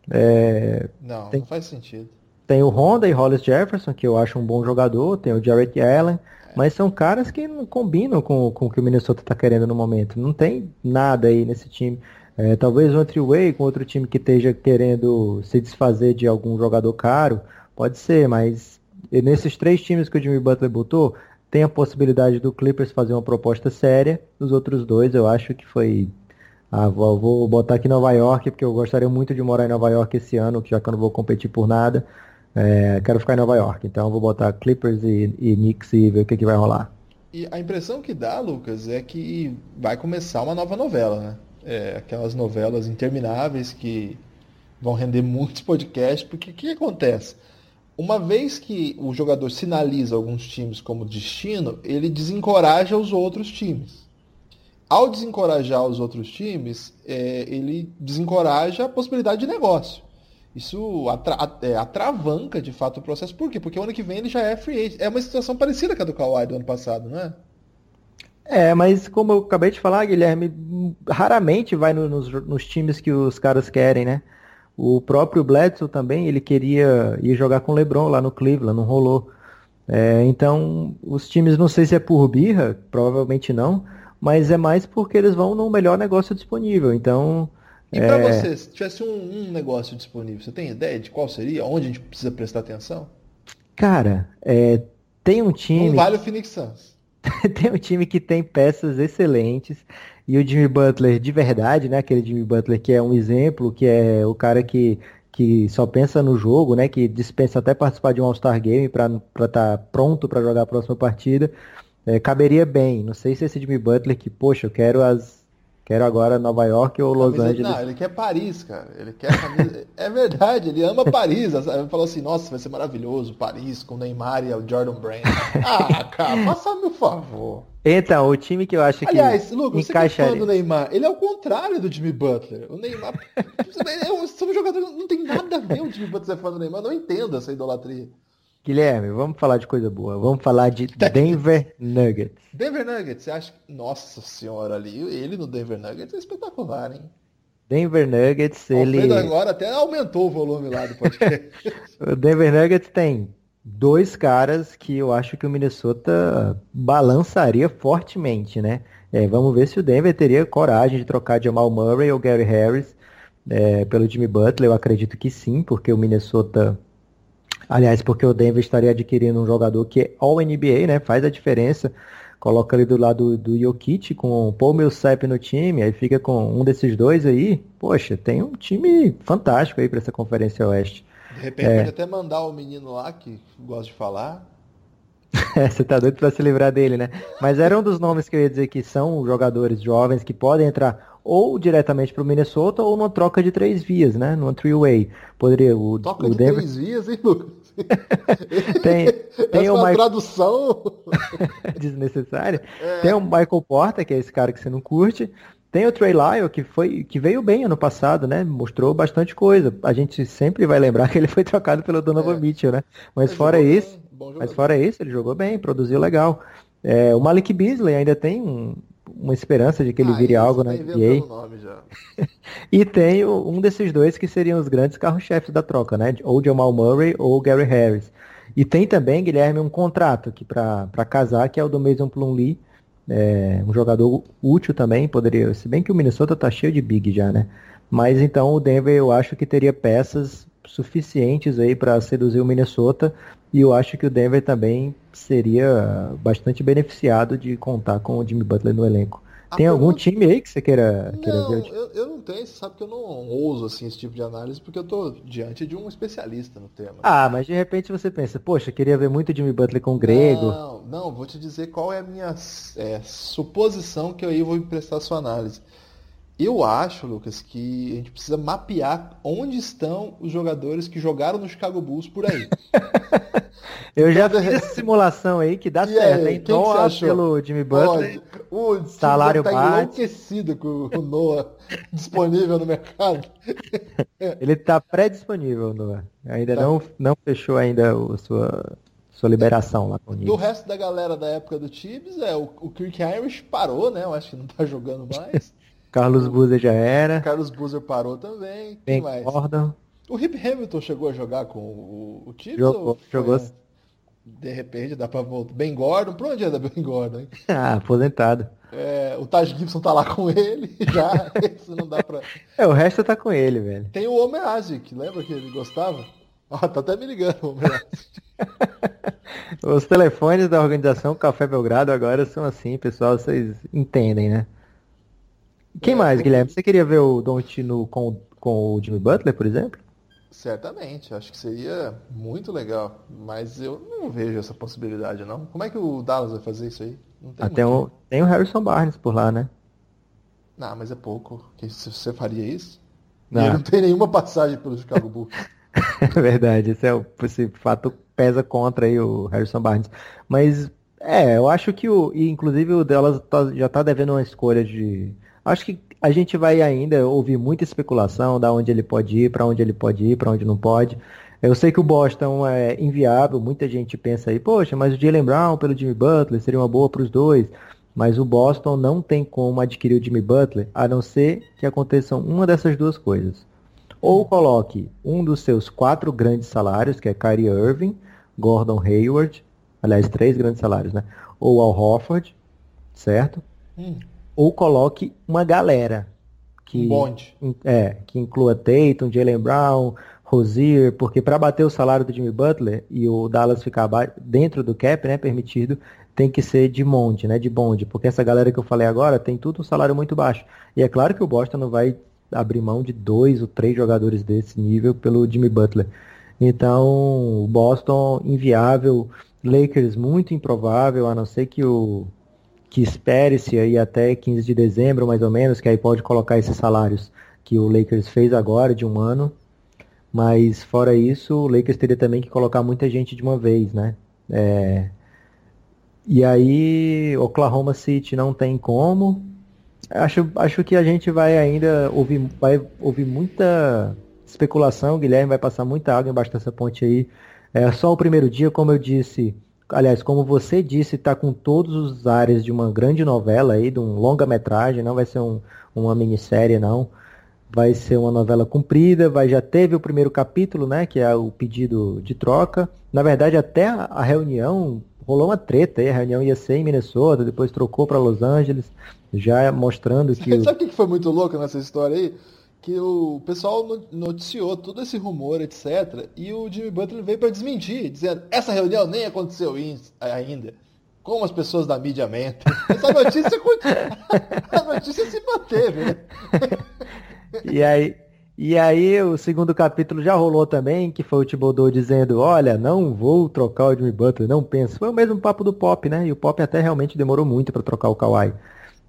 É, não, tem, não faz sentido. Tem o Honda e Hollis Jefferson, que eu acho um bom jogador, tem o Jarrett Allen, é. mas são caras que não combinam com, com o que o Minnesota está querendo no momento. Não tem nada aí nesse time. É, talvez um three-way com outro time que esteja querendo se desfazer de algum jogador caro, pode ser, mas nesses três times que o Jimmy Butler botou, tem a possibilidade do Clippers fazer uma proposta séria. Nos outros dois, eu acho que foi. Ah, vou, vou botar aqui Nova York, porque eu gostaria muito de morar em Nova York esse ano, já que eu não vou competir por nada. É, quero ficar em Nova York, então vou botar Clippers e, e Knicks e ver o que, que vai rolar. E a impressão que dá, Lucas, é que vai começar uma nova novela, né? é, aquelas novelas intermináveis que vão render muitos podcasts, porque o que acontece? Uma vez que o jogador sinaliza alguns times como destino, ele desencoraja os outros times. Ao desencorajar os outros times, é, ele desencoraja a possibilidade de negócio. Isso atra é, atravanca de fato o processo. Por quê? Porque o ano que vem ele já é free agent. É uma situação parecida com a do Kawhi do ano passado, não é? É, mas como eu acabei de falar, Guilherme, raramente vai no, nos, nos, times que os caras querem, né? O próprio Bledsoe também, ele queria ir jogar com o LeBron lá no Cleveland, não rolou. É, então, os times, não sei se é por birra, provavelmente não, mas é mais porque eles vão no melhor negócio disponível. Então. E é... para você, se tivesse um, um, negócio disponível, você tem ideia de qual seria? Onde a gente precisa prestar atenção? Cara, é, tem um time. Não vale o Phoenix Suns. tem um time que tem peças excelentes e o Jimmy Butler de verdade, né? Aquele Jimmy Butler que é um exemplo, que é o cara que, que só pensa no jogo, né? Que dispensa até participar de um All-Star Game para estar tá pronto para jogar a próxima partida. É, caberia bem. Não sei se esse Jimmy Butler que, poxa, eu quero as Quero agora Nova York ou Los camisa, Angeles. Não, ele quer Paris, cara. Ele quer camisa... é verdade, ele ama Paris. Ele falou assim, nossa, vai ser maravilhoso, Paris, com o Neymar e o Jordan Brand. Ah, cara, faça meu favor. Então, o time que eu acho que Aliás, Lucas, você que é do Neymar, ele é o contrário do Jimmy Butler. O Neymar... é um, são jogadores, não tem nada a ver o Jimmy Butler ser fã do Neymar. Não entendo essa idolatria. Guilherme, vamos falar de coisa boa. Vamos falar de Denver Nuggets. Denver Nuggets, você acha que. Nossa senhora ali, ele no Denver Nuggets é espetacular, hein? Denver Nuggets, Alfredo ele. agora até aumentou o volume lá do podcast. o Denver Nuggets tem dois caras que eu acho que o Minnesota balançaria fortemente, né? É, vamos ver se o Denver teria coragem de trocar Jamal Murray ou Gary Harris é, pelo Jimmy Butler. Eu acredito que sim, porque o Minnesota Aliás, porque o Denver estaria adquirindo um jogador que é All-NBA, né? Faz a diferença. Coloca ali do lado do Jokic com o Paul Millsap no time, aí fica com um desses dois aí. Poxa, tem um time fantástico aí para essa Conferência Oeste. De repente é. pode até mandar o menino lá que gosta de falar. Você tá doido para se livrar dele, né? Mas era um dos nomes que eu ia dizer que são jogadores jovens que podem entrar ou diretamente para o Minnesota ou numa troca de três vias, né? Numa three-way. Poderia o, troca o de Denver... três vias, hein, Lucas? tem tem Essa uma tradução desnecessária. É. Tem o Michael Porter, que é esse cara que você não curte. Tem o Trey Lyle, que, foi, que veio bem ano passado, né? Mostrou bastante coisa. A gente sempre vai lembrar que ele foi trocado pelo Donovan é. Mitchell, né? Mas ele fora isso, mas fora isso, ele jogou bem, produziu legal. É, o Malik Beasley ainda tem um, uma esperança de que ele ah, vire algo na NBA. e tem um desses dois que seriam os grandes carros-chefes da troca, né? Ou Jamal Murray ou Gary Harris. E tem também, Guilherme, um contrato que para casar, que é o do Mason Plumlee, é, um jogador útil também, poderia, se bem que o Minnesota tá cheio de big já, né? Mas então o Denver eu acho que teria peças suficientes aí para seduzir o Minnesota e eu acho que o Denver também seria bastante beneficiado de contar com o Jimmy Butler no elenco. A Tem pergunta... algum time aí que você queira, queira não, ver? Eu, eu não tenho, você sabe que eu não ouso assim, esse tipo de análise, porque eu estou diante de um especialista no tema. Ah, mas de repente você pensa, poxa, queria ver muito Jimmy Butler com o Grego. Não, não, vou te dizer qual é a minha é, suposição que eu aí vou emprestar a sua análise. Eu acho, Lucas, que a gente precisa mapear onde estão os jogadores que jogaram no Chicago Bulls por aí. Eu já fiz essa simulação aí que dá E certo, aí, hein? Noah pelo Jimmy Butler. O Salário tá bate. enlouquecido com o Noah disponível no mercado. Ele tá pré-disponível, Noah. Ainda não, não fechou ainda o sua, sua liberação lá com o Do resto da galera da época do Tibbs, é, o, o Kirk Irish parou, né? Eu acho que não tá jogando mais. Carlos Boozer já era. Carlos Boozer parou também. Quem Ben mais? Gordon. O Rip Hamilton chegou a jogar com o, o Tibbs? Jogou, jogou. De repente dá pra voltar. Ben Gordon, pra onde anda Ben Gordon, hein? Ah, aposentado. É, o Taj Gibson tá lá com ele, já. Isso não dá pra. É, o resto tá com ele, velho. Tem o Homer Asic, lembra que ele gostava? Ó, tá até me ligando o Homer Asic. Os telefones da organização Café Belgrado agora são assim, pessoal, vocês entendem, né? Quem É, mais, Guilherme? Você queria ver o Don't no com, com o Jimmy Butler, por exemplo? Certamente, acho que seria muito legal. Mas eu não vejo essa possibilidade, não. Como é que o Dallas vai fazer isso aí? Até muito. o, tem o Harrison Barnes por lá, né? Não, mas é pouco. Que se você faria isso? Não. não tem nenhuma passagem pelo Chicago Bulls. É verdade, esse, é o, esse fato pesa contra aí o Harrison Barnes. Mas, é, eu acho que o. E inclusive o Dallas tá- já tá devendo uma escolha de. Acho que a gente vai ainda ouvir muita especulação da onde ele pode ir, pra onde ele pode ir, pra onde não pode. Eu sei que o Boston é inviável, muita gente pensa aí, poxa, mas o Jalen Brown pelo Jimmy Butler seria uma boa para os dois. Mas o Boston não tem como adquirir o Jimmy Butler, a não ser que aconteçam uma dessas duas coisas. Ou coloque um dos seus quatro grandes salários, que é Kyrie Irving, Gordon Hayward, aliás, três grandes salários, né? Ou Al Horford, certo? Hum, Ou coloque uma galera que um bonde. é, que inclua Tatum, Jalen Brown, Rozier, porque para bater o salário do Jimmy Butler e o Dallas ficar dentro do cap, né, permitido, tem que ser de monte, né, de bonde, porque essa galera que eu falei agora tem tudo um salário muito baixo. E é claro que o Boston não vai abrir mão de dois ou três jogadores desse nível pelo Jimmy Butler. Então, o Boston inviável, Lakers muito improvável, a não ser que o que espere-se aí até 15 de dezembro, mais ou menos, que aí pode colocar esses salários que o Lakers fez agora de um ano. Mas fora isso, o Lakers teria também que colocar muita gente de uma vez, né? É, E aí, Oklahoma City não tem como. Acho, acho que a gente vai ainda ouvir, vai ouvir muita especulação. O Guilherme vai passar muita água embaixo dessa ponte aí. É só o primeiro dia, como eu disse, aliás, como você disse, está com todos os áreas de uma grande novela aí, de um longa-metragem, não vai ser um, uma minissérie, não. Vai ser uma novela comprida, vai, já teve o primeiro capítulo, né, que é o pedido de troca. Na verdade, até a, reunião rolou uma treta aí, a reunião ia ser em Minnesota, depois trocou para Los Angeles, já mostrando que Sabe o que foi muito louco nessa história aí? Que o pessoal no- noticiou todo esse rumor, etc. E o Jimmy Butler veio para desmentir, dizendo: essa reunião nem aconteceu in- ainda. Como as pessoas da mídia mentem. Essa notícia, a notícia se manteve, né? E aí, e aí o segundo capítulo já rolou também, que foi o Thibodeau dizendo, olha, não vou trocar o Jimmy Butler, não penso. Foi o mesmo papo do Pop, né? E o Pop até realmente demorou muito para trocar o Kawhi.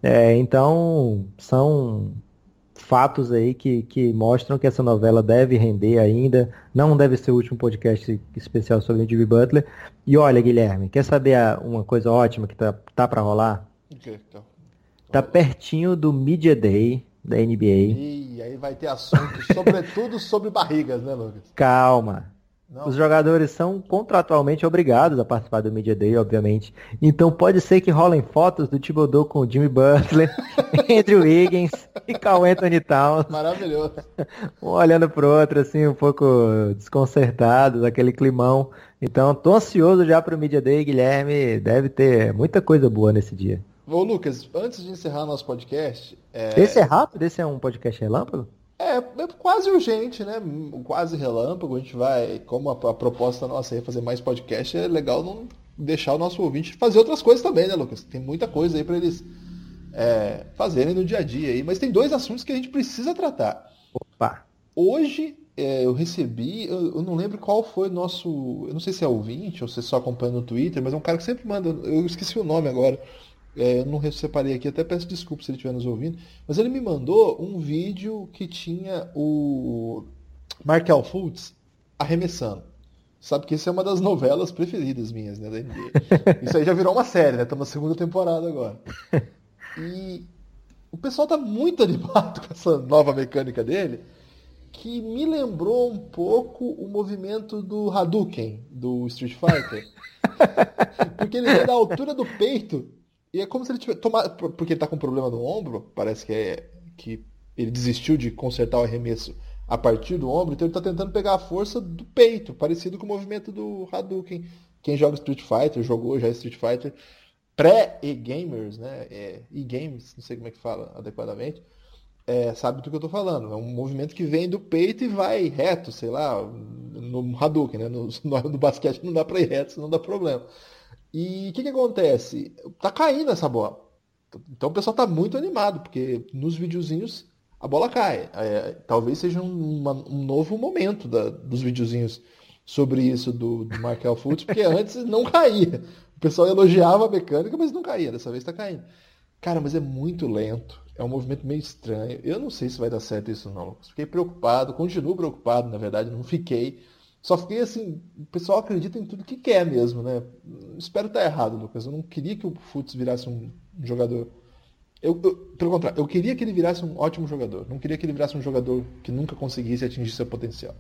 É, então, são fatos aí que, que mostram que essa novela deve render ainda. Não deve ser o último podcast especial sobre o Jimmy Butler. E olha, Guilherme, quer saber uma coisa ótima que tá, tá para rolar? Ok, então. Tá pertinho do Media Day da NBA. E aí vai ter assunto, sobretudo sobre barrigas, né, Lucas? Calma. Não. Os jogadores são contratualmente obrigados a participar do Media Day, obviamente. Então pode ser que rolem fotos do Thibodeau com o Jimmy Butler, Andrew Wiggins e Carl Anthony Towns, Maravilhoso. um olhando pro outro, assim, um pouco desconcertados, aquele climão. Então tô ansioso já pro Media Day, Guilherme. Deve ter muita coisa boa nesse dia. Ô, Lucas, antes de encerrar nosso podcast, é, Esse é rápido? Esse é um podcast relâmpago? É, é quase urgente, né? Quase relâmpago. A gente vai, como a, a proposta nossa é fazer mais podcast, é legal não deixar o nosso ouvinte fazer outras coisas também, né, Lucas? Tem muita coisa aí para eles é, fazerem no dia a dia aí. Mas tem dois assuntos que a gente precisa tratar. Opa! Hoje é, eu recebi, eu, eu não lembro qual foi o nosso, eu não sei se é ouvinte ou se só acompanha no Twitter, mas é um cara que sempre manda, eu esqueci o nome agora. É, eu não separei aqui, até peço desculpa se ele estiver nos ouvindo. Mas ele me mandou um vídeo que tinha o Markel Fultz arremessando. Sabe que isso é uma das novelas preferidas minhas, né, da NBA. Isso aí já virou uma série, né? Estamos na segunda temporada agora. E o pessoal tá muito animado com essa nova mecânica dele, que me lembrou um pouco o movimento do Hadouken, do Street Fighter. Porque ele vem da altura do peito, e é como se ele tivesse tomado. Porque ele tá com problema no ombro, parece que é que ele desistiu de consertar o arremesso a partir do ombro, então ele está tentando pegar a força do peito, parecido com o movimento do Hadouken. Quem joga Street Fighter, jogou já Street Fighter, pré-e-gamers, né? É, e-games, não sei como é que fala adequadamente, é, sabe do que eu estou falando. É um movimento que vem do peito e vai reto, sei lá, no Hadouken, né? No, no, no basquete não dá para ir reto, senão dá problema. E o que, que acontece? Tá caindo essa bola. Então o pessoal tá muito animado, porque nos videozinhos a bola cai. É, talvez seja um, uma, um novo momento da, dos videozinhos sobre isso do, do Markel Fultz, porque antes não caía. O pessoal elogiava a mecânica, mas não caía. Dessa vez está caindo. Cara, mas é muito lento. É um movimento meio estranho. Eu não sei se vai dar certo isso não. Fiquei preocupado, continuo preocupado, na verdade, não fiquei. Só fiquei assim, o pessoal acredita em tudo que quer mesmo, né? Espero estar errado, Lucas. Eu não queria que o Futs virasse um jogador eu, eu, pelo contrário, eu queria que ele virasse um ótimo jogador. Não queria que ele virasse um jogador que nunca conseguisse atingir seu potencial.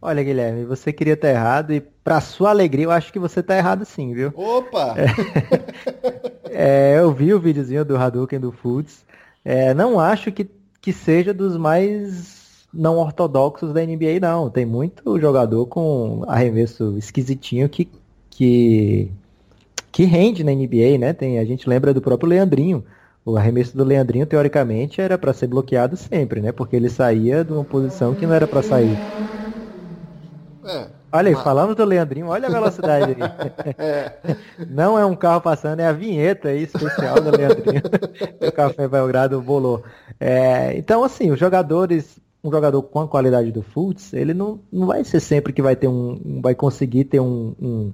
Olha, Guilherme, você queria estar errado e para sua alegria eu acho que você está errado sim, viu? Opa! É, é, eu vi o videozinho do Hadouken do Foods. É, não acho que, que seja dos mais não ortodoxos da NBA, não. Tem muito jogador com arremesso esquisitinho que, que, que rende na NBA, né? Tem, a gente lembra do próprio Leandrinho o arremesso do Leandrinho, teoricamente, era para ser bloqueado sempre, né? Porque ele saía de uma posição que não era para sair. É, olha aí, mas... falando do Leandrinho, olha a velocidade aí. É. Não é um carro passando, é a vinheta aí especial do Leandrinho. o Café Belgrado bolou. É, então, assim, os jogadores, um jogador com a qualidade do Fultz, ele não, não vai ser sempre que vai ter um. vai conseguir ter um, um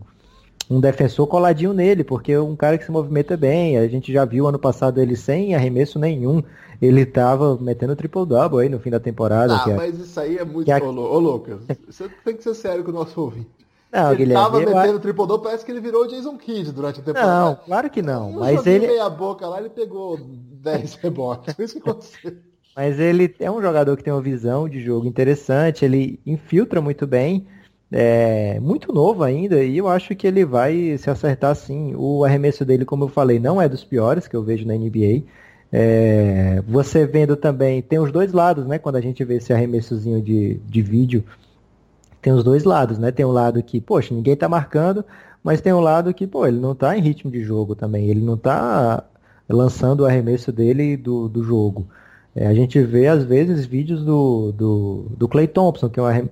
um defensor coladinho nele, porque é um cara que se movimenta bem. A gente já viu ano passado ele sem arremesso nenhum. Ele estava metendo triple-double aí no fim da temporada. Ah, é mas isso aí é muito... É... Ô, ô, Lucas, você tem que ser sério com o nosso ouvinte. Não, ele Guilherme, tava metendo triple-double, parece que ele virou o Jason Kidd durante a temporada. Não, claro que não. Um mas ele... meia boca lá, ele pegou 10 rebotes. Foi isso que aconteceu. Mas ele é um jogador que tem uma visão de jogo interessante, ele infiltra muito bem é muito novo ainda e eu acho que ele vai se acertar sim. O arremesso dele, como eu falei, não é dos piores que eu vejo na NBA. É, você vendo também, tem os dois lados, né? Quando a gente vê esse arremessozinho de, de vídeo, tem os dois lados, né? Tem um lado que, poxa, ninguém tá marcando, mas tem um lado que, pô, ele não tá em ritmo de jogo também. Ele não tá lançando o arremesso dele do, do jogo. É, a gente vê, às vezes, vídeos do, do, do Clay Thompson, que é um,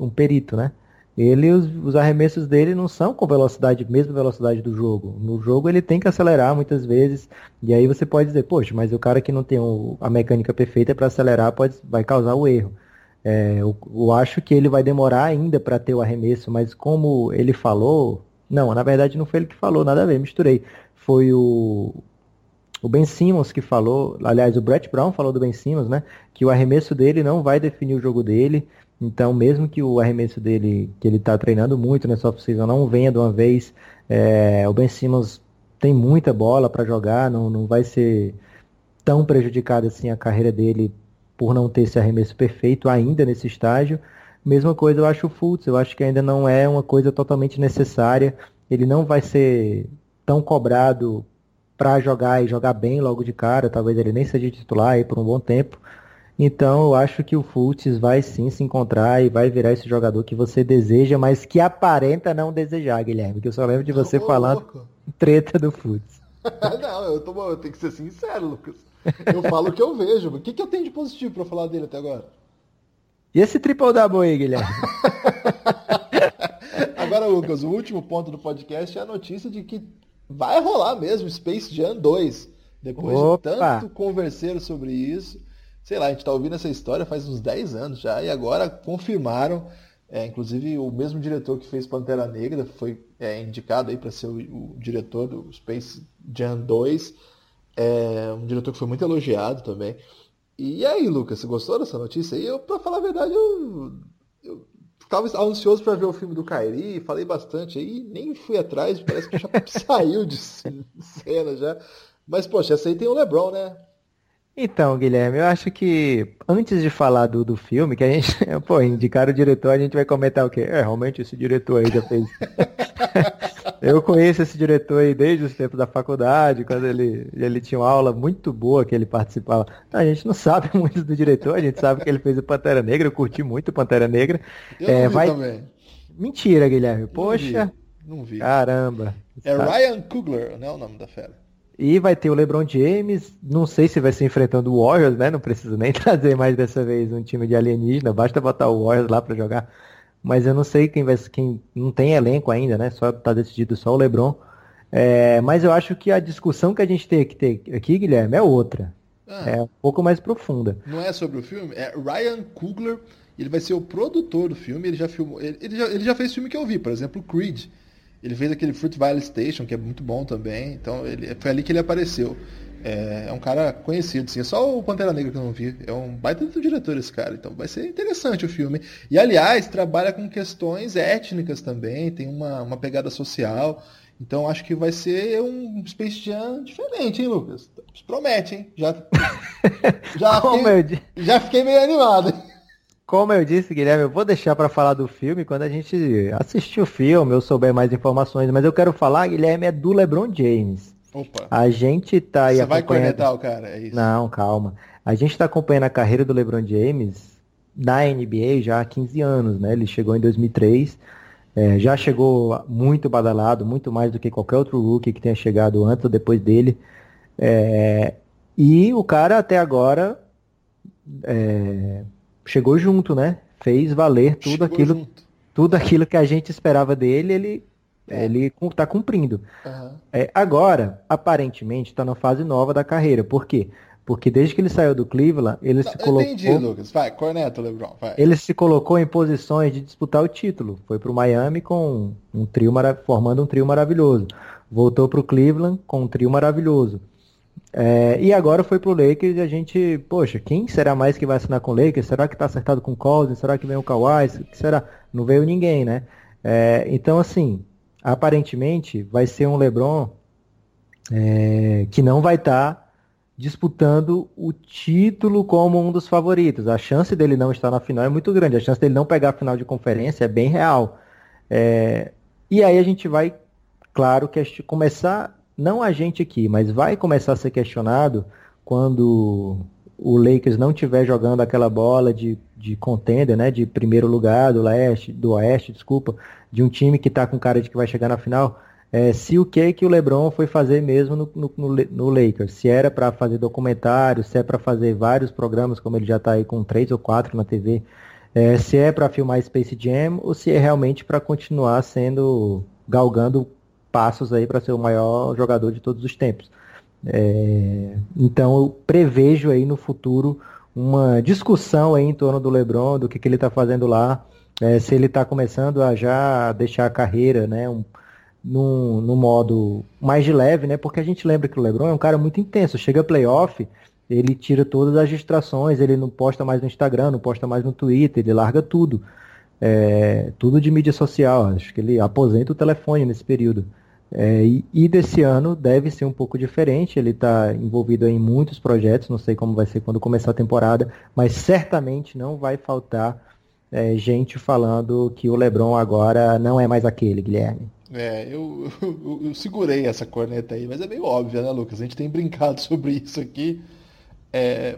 um perito, né? ele os, os, arremessos dele não são com velocidade, mesma velocidade do jogo. No jogo ele tem que acelerar muitas vezes, e aí você pode dizer, poxa, mas o cara que não tem o, a mecânica perfeita para acelerar pode, vai causar o erro. É, eu, eu, acho que ele vai demorar ainda para ter o arremesso, mas como ele falou, não, na verdade não foi ele que falou, nada a ver, misturei. Foi o, o Ben Simmons que falou, aliás, o Brett Brown falou do Ben Simmons, né? Que o arremesso dele não vai definir o jogo dele. Então, mesmo que o arremesso dele, que ele está treinando muito nessa off-season, não venha de uma vez, é, o Ben Simmons tem muita bola para jogar, não, não vai ser tão prejudicado assim a carreira dele por não ter esse arremesso perfeito ainda nesse estágio. Mesma coisa eu acho o Fultz, eu acho que ainda não é uma coisa totalmente necessária. Ele não vai ser tão cobrado para jogar e jogar bem logo de cara, talvez ele nem seja titular aí por um bom tempo, então eu acho que o Fultz vai sim se encontrar e vai virar esse jogador que você deseja, mas que aparenta não desejar, Guilherme. Que eu só lembro de você Ô, falando louco. treta do Fultz. não, eu, tô, eu tenho que ser sincero, Lucas. Eu falo o que eu vejo. O que, que eu tenho de positivo para falar dele até agora? E esse triple double aí, Guilherme? agora, Lucas, o último ponto do podcast é a notícia de que vai rolar mesmo Space Jam 2. Depois Opa. de tanto conversar sobre isso sei lá, a gente está ouvindo essa história faz uns 10 anos já, e agora confirmaram É, inclusive, o mesmo diretor que fez Pantera Negra foi é, indicado aí para ser o, o, diretor do Space Jam 2. É um diretor que foi muito elogiado também. E aí, Lucas, você gostou dessa notícia? E eu, pra falar a verdade, eu, eu tava ansioso para ver o filme do Kairi, falei bastante aí, nem fui atrás, parece que já saiu de cena já. Mas, poxa, essa aí tem o LeBron, né? Então, Guilherme, eu acho que antes de falar do, do filme, que a gente, pô, indicar o diretor, a gente vai comentar o quê? É, realmente esse diretor aí já fez. eu conheço esse diretor aí desde os tempos da faculdade, quando ele, ele tinha uma aula muito boa que ele participava. A gente não sabe muito do diretor, a gente sabe que ele fez o Pantera Negra, eu curti muito o Pantera Negra. Eu é, vai... também. Mentira, Guilherme. Poxa. Não vi. Não vi. Caramba. É Ryan Coogler, né? O nome da fera. E vai ter o LeBron James, não sei se vai ser enfrentando o Warriors, né? Não precisa nem trazer mais dessa vez um time de alienígena, basta botar o Warriors lá para jogar. Mas eu não sei quem vai quem não tem elenco ainda, né? Só tá decidido só o LeBron. É, mas eu acho que a discussão que a gente tem que ter aqui, Guilherme, é outra. Ah, é um pouco mais profunda. Não é sobre o filme? É Ryan Coogler, ele vai ser o produtor do filme, ele já filmou. Ele, ele, já, ele já fez filme que eu vi, por exemplo, Creed. Ele fez aquele Fruit Valley Station, que é muito bom também. Então ele, foi ali que ele apareceu. É, é um cara conhecido, sim. É só o Pantera Negra que eu não vi. É um baita do diretor esse cara. Então vai ser interessante o filme. E aliás, trabalha com questões étnicas também. Tem uma, uma pegada social. Então acho que vai ser um Space Jam diferente, hein, Lucas? Promete, hein? Já, já, fiquei, já fiquei meio animado. Como eu disse, Guilherme, eu vou deixar para falar do filme quando a gente assistir o filme, eu souber mais informações, mas eu quero falar, Guilherme, é do LeBron James. Opa. A gente tá aí Você vai cornetar o cara, é isso? Não, calma. A gente está acompanhando a carreira do LeBron James na NBA já há 15 anos, né? Ele chegou em 2003, é, já chegou muito badalado, muito mais do que qualquer outro rookie que tenha chegado antes ou depois dele. É, e o cara até agora é, chegou junto, né? Fez valer tudo chegou aquilo, junto. tudo aquilo que a gente esperava dele, ele é. ele está cumprindo. Uhum. É, agora, aparentemente, está na fase nova da carreira. Por quê? Porque desde que ele saiu do Cleveland, ele Não, se colocou. Entendi, Lucas. Vai, corneta, LeBron. Vai. Ele se colocou em posições de disputar o título. Foi para o Miami com um trio formando um trio maravilhoso. Voltou para o Cleveland com um trio maravilhoso. É, e agora foi pro Lakers e a gente, poxa, quem será mais que vai assinar com o Lakers? Será que tá acertado com o Cousins? Será que vem o Kawhi? Será? Não veio ninguém, né? É, então, assim, aparentemente vai ser um LeBron é, que não vai estar tá disputando o título como um dos favoritos. A chance dele não estar na final é muito grande. A chance dele não pegar a final de conferência é bem real. É, e aí a gente vai, claro, que começar não a gente aqui, mas vai começar a ser questionado quando o Lakers não estiver jogando aquela bola de, de contender, né, de primeiro lugar do leste, do oeste, desculpa, de um time que está com cara de que vai chegar na final, é, se o que que o LeBron foi fazer mesmo no, no, no, Lakers, se era para fazer documentário, se é para fazer vários programas, como ele já está aí com três ou quatro na TV, é, se é para filmar Space Jam ou se é realmente para continuar sendo galgando passos aí para ser o maior jogador de todos os tempos. É, então eu prevejo aí no futuro uma discussão aí em torno do LeBron, do que, que ele está fazendo lá, é, se ele está começando a já deixar a carreira, né, um, num, modo mais de leve, né, porque a gente lembra que o LeBron é um cara muito intenso, chega playoff, ele tira todas as distrações, ele não posta mais no Instagram, não posta mais no Twitter, ele larga tudo, é, tudo de mídia social, acho que ele aposenta o telefone nesse período. É, e, e, desse ano deve ser um pouco diferente. Ele está envolvido em muitos projetos, não sei como vai ser quando começar a temporada, mas certamente não vai faltar é, gente falando que o LeBron agora não é mais aquele, Guilherme. É, eu, eu, eu, segurei essa corneta aí, mas é meio óbvio, né, Lucas? A gente tem brincado sobre isso aqui. É,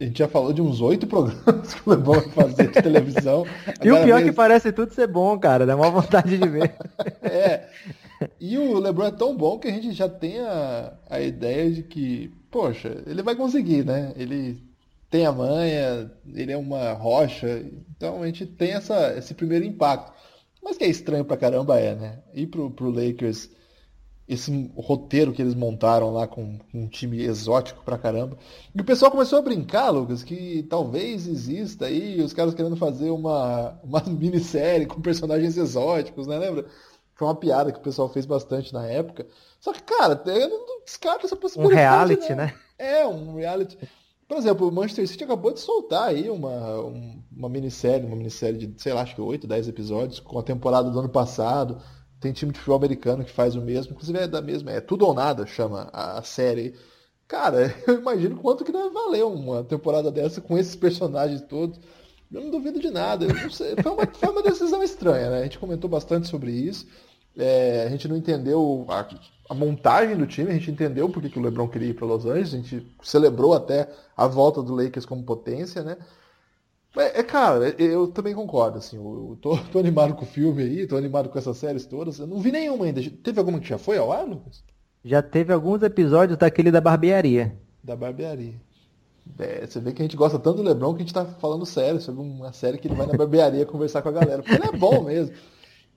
a gente já falou de uns oito programas que o LeBron vai fazer de televisão. e o pior é que parece tudo ser bom, cara. Dá uma vontade de ver. é. E o LeBron é tão bom que a gente já tem a, a ideia de que, poxa, ele vai conseguir, né? Ele tem a manha, ele é uma rocha, então a gente tem essa, esse primeiro impacto. Mas que é estranho pra caramba é, né? Ir pro, pro Lakers esse roteiro que eles montaram lá com, um time exótico pra caramba. E o pessoal começou a brincar, Lucas, que talvez exista aí os caras querendo fazer uma, uma minissérie com personagens exóticos, né? Lembra? Foi uma piada que o pessoal fez bastante na época. Só que, cara, eu não descarto essa possibilidade. Um reality, né? É, um reality. Por exemplo, o Manchester City acabou de soltar aí uma, uma minissérie, uma minissérie de, sei lá, acho que 8, 10 episódios, com a temporada do ano passado. Tem time de futebol americano que faz o mesmo, inclusive é da mesma, é tudo ou nada, chama a, série. Cara, eu imagino quanto que deve valer uma temporada dessa com esses personagens todos. Eu não duvido de nada. Foi uma, foi, uma, decisão estranha, né? A gente comentou bastante sobre isso. É, a gente não entendeu a, a, montagem do time, a gente entendeu porque que o LeBron queria ir para Los Angeles, a gente celebrou até a volta do Lakers como potência, né? É, é, cara, eu também concordo, assim, eu tô, tô, animado com o filme aí, tô animado com essas séries todas. Eu não vi nenhuma ainda. Teve alguma que já foi ao ar, Lucas? Já teve alguns episódios daquele da barbearia. Da barbearia. É, você vê que a gente gosta tanto do Lebron que a gente tá falando sério sobre uma série que ele vai na barbearia conversar com a galera. Porque ele é bom mesmo.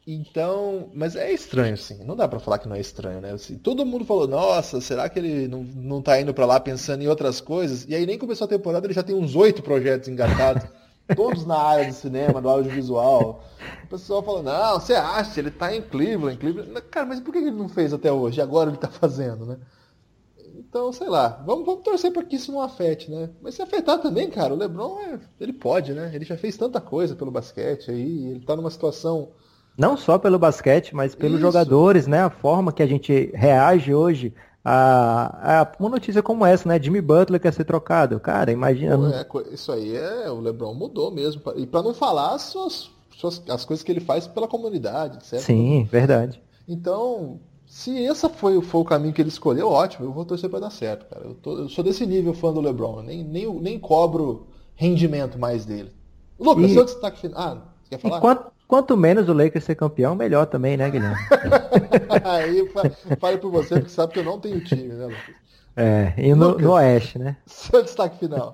Então, mas é estranho, assim. Não dá para falar que não é estranho, né? Assim, todo mundo falou, nossa, será que ele não, não tá indo para lá pensando em outras coisas? E aí nem começou a temporada, ele já tem uns oito projetos engatados todos na área do cinema, do audiovisual. O pessoal falou, não, você acha, ele tá em Cleveland, Cleveland. Cara, mas por que ele não fez até hoje? Agora ele tá fazendo, né? Então, sei lá, vamos, vamos torcer para que isso não afete, né? Mas se afetar também, cara, o Lebron, é, ele pode, né? Ele já fez tanta coisa pelo basquete aí, ele tá numa situação... Não só pelo basquete, mas pelos isso. jogadores, né? A forma que a gente reage hoje a, a, uma notícia como essa, né? Jimmy Butler quer ser trocado. Cara, imagina. É, isso aí é. O LeBron mudou mesmo. E para não falar as, suas, as coisas que ele faz pela comunidade, etc. Sim, verdade. Então, se esse foi, foi o caminho que ele escolheu, ótimo, eu vou torcer para dar certo, cara. Eu, tô, eu, sou desse nível fã do LeBron. Eu nem, nem, nem cobro rendimento mais dele. Lucas, e... seu destaque final. Ah, você quer falar? Quanto menos o Lakers ser campeão, melhor também, né, Guilherme? Aí fale por você, porque sabe que eu não tenho time, né, Lucas? É, e no, Lucas, no Oeste, né? Seu destaque final.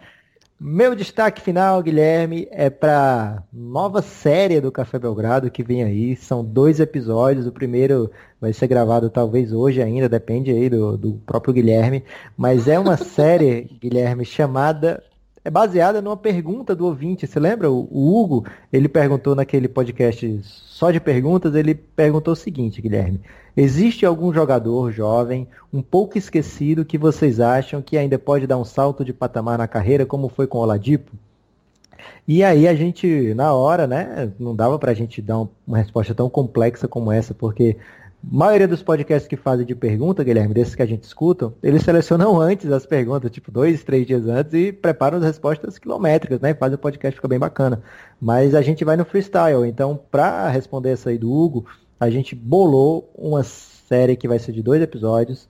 Meu destaque final, Guilherme, é para nova série do Café Belgrado que vem aí. São dois episódios. O primeiro vai ser gravado talvez hoje ainda, depende aí do, do próprio Guilherme. Mas é uma série, Guilherme, chamada é baseada numa pergunta do ouvinte. Você lembra? O, Hugo, ele perguntou naquele podcast só de perguntas, ele perguntou o seguinte, Guilherme. Existe algum jogador jovem, um pouco esquecido, que vocês acham que ainda pode dar um salto de patamar na carreira, como foi com o Oladipo? E aí a gente, na hora, né, não dava pra gente dar uma resposta tão complexa como essa, porque a maioria dos podcasts que fazem de pergunta, Guilherme, desses que a gente escuta, eles selecionam antes as perguntas, tipo dois, três dias antes, e preparam as respostas quilométricas, né? Faz o podcast ficar bem bacana. Mas a gente vai no freestyle. Então, para responder essa aí do Hugo, a gente bolou uma série que vai ser de dois episódios,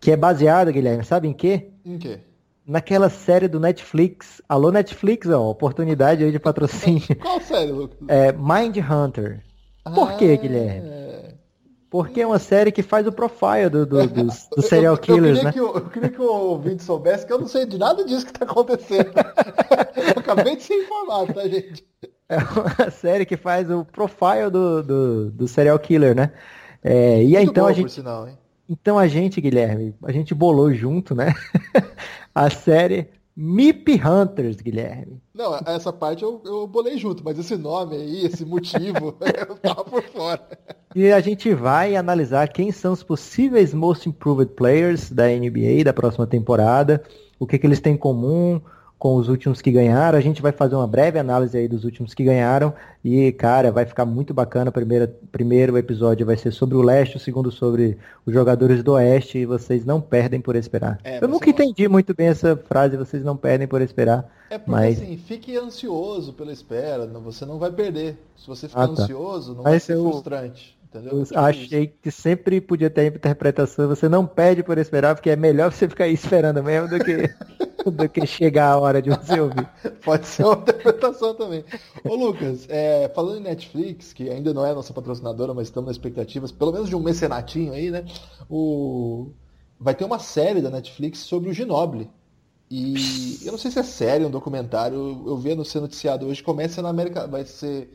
que é baseada, Guilherme, sabe em quê? Em quê? Naquela série do Netflix. Alô, Netflix, ó, oportunidade aí de patrocínio. Qual série, Lucas? É Mind Hunter. Por ah, quê, Guilherme? Porque é uma série que faz o profile do, do, dos, dos serial killers, eu, né? eu, eu queria que o ouvinte soubesse que eu não sei de nada disso que está acontecendo. eu acabei de ser informado, tá, gente? É uma série que faz o profile do, do, do serial killer, né? É, e aí, então bom, a gente. Sinal, então a gente, Guilherme, a gente bolou junto, né? a série Mip Hunters, Guilherme. Não, essa parte eu, eu bolei junto, mas esse nome aí, esse motivo, eu tava por fora. E a gente vai analisar quem são os possíveis Most Improved Players da NBA da próxima temporada, o que, que eles têm em comum, com os últimos que ganharam. A gente vai fazer uma breve análise aí dos últimos que ganharam. E, cara, vai ficar muito bacana. O primeiro, primeiro episódio vai ser sobre o leste, o segundo sobre os jogadores do oeste. E vocês não perdem por esperar. É, Eu nunca entendi muito bem essa frase, vocês não perdem por esperar. É porque mas... assim, fique ansioso pela espera, você não vai perder. Se você ficar ah, tá. ansioso, não vai ser eu... frustrante. Entendeu? Eu achei que sempre podia ter interpretação. Você não pede por esperar, porque é melhor você ficar aí esperando mesmo do que, do que chegar a hora de você ouvir. Pode ser uma interpretação também. Ô Lucas, é, falando em Netflix, que ainda não é nossa patrocinadora, mas estamos nas expectativas, pelo menos de um mecenatinho aí, né? O... Vai ter uma série da Netflix sobre o Ginoble. E eu não sei se é série, um documentário, eu vi no ser noticiado hoje, começa na América, vai ser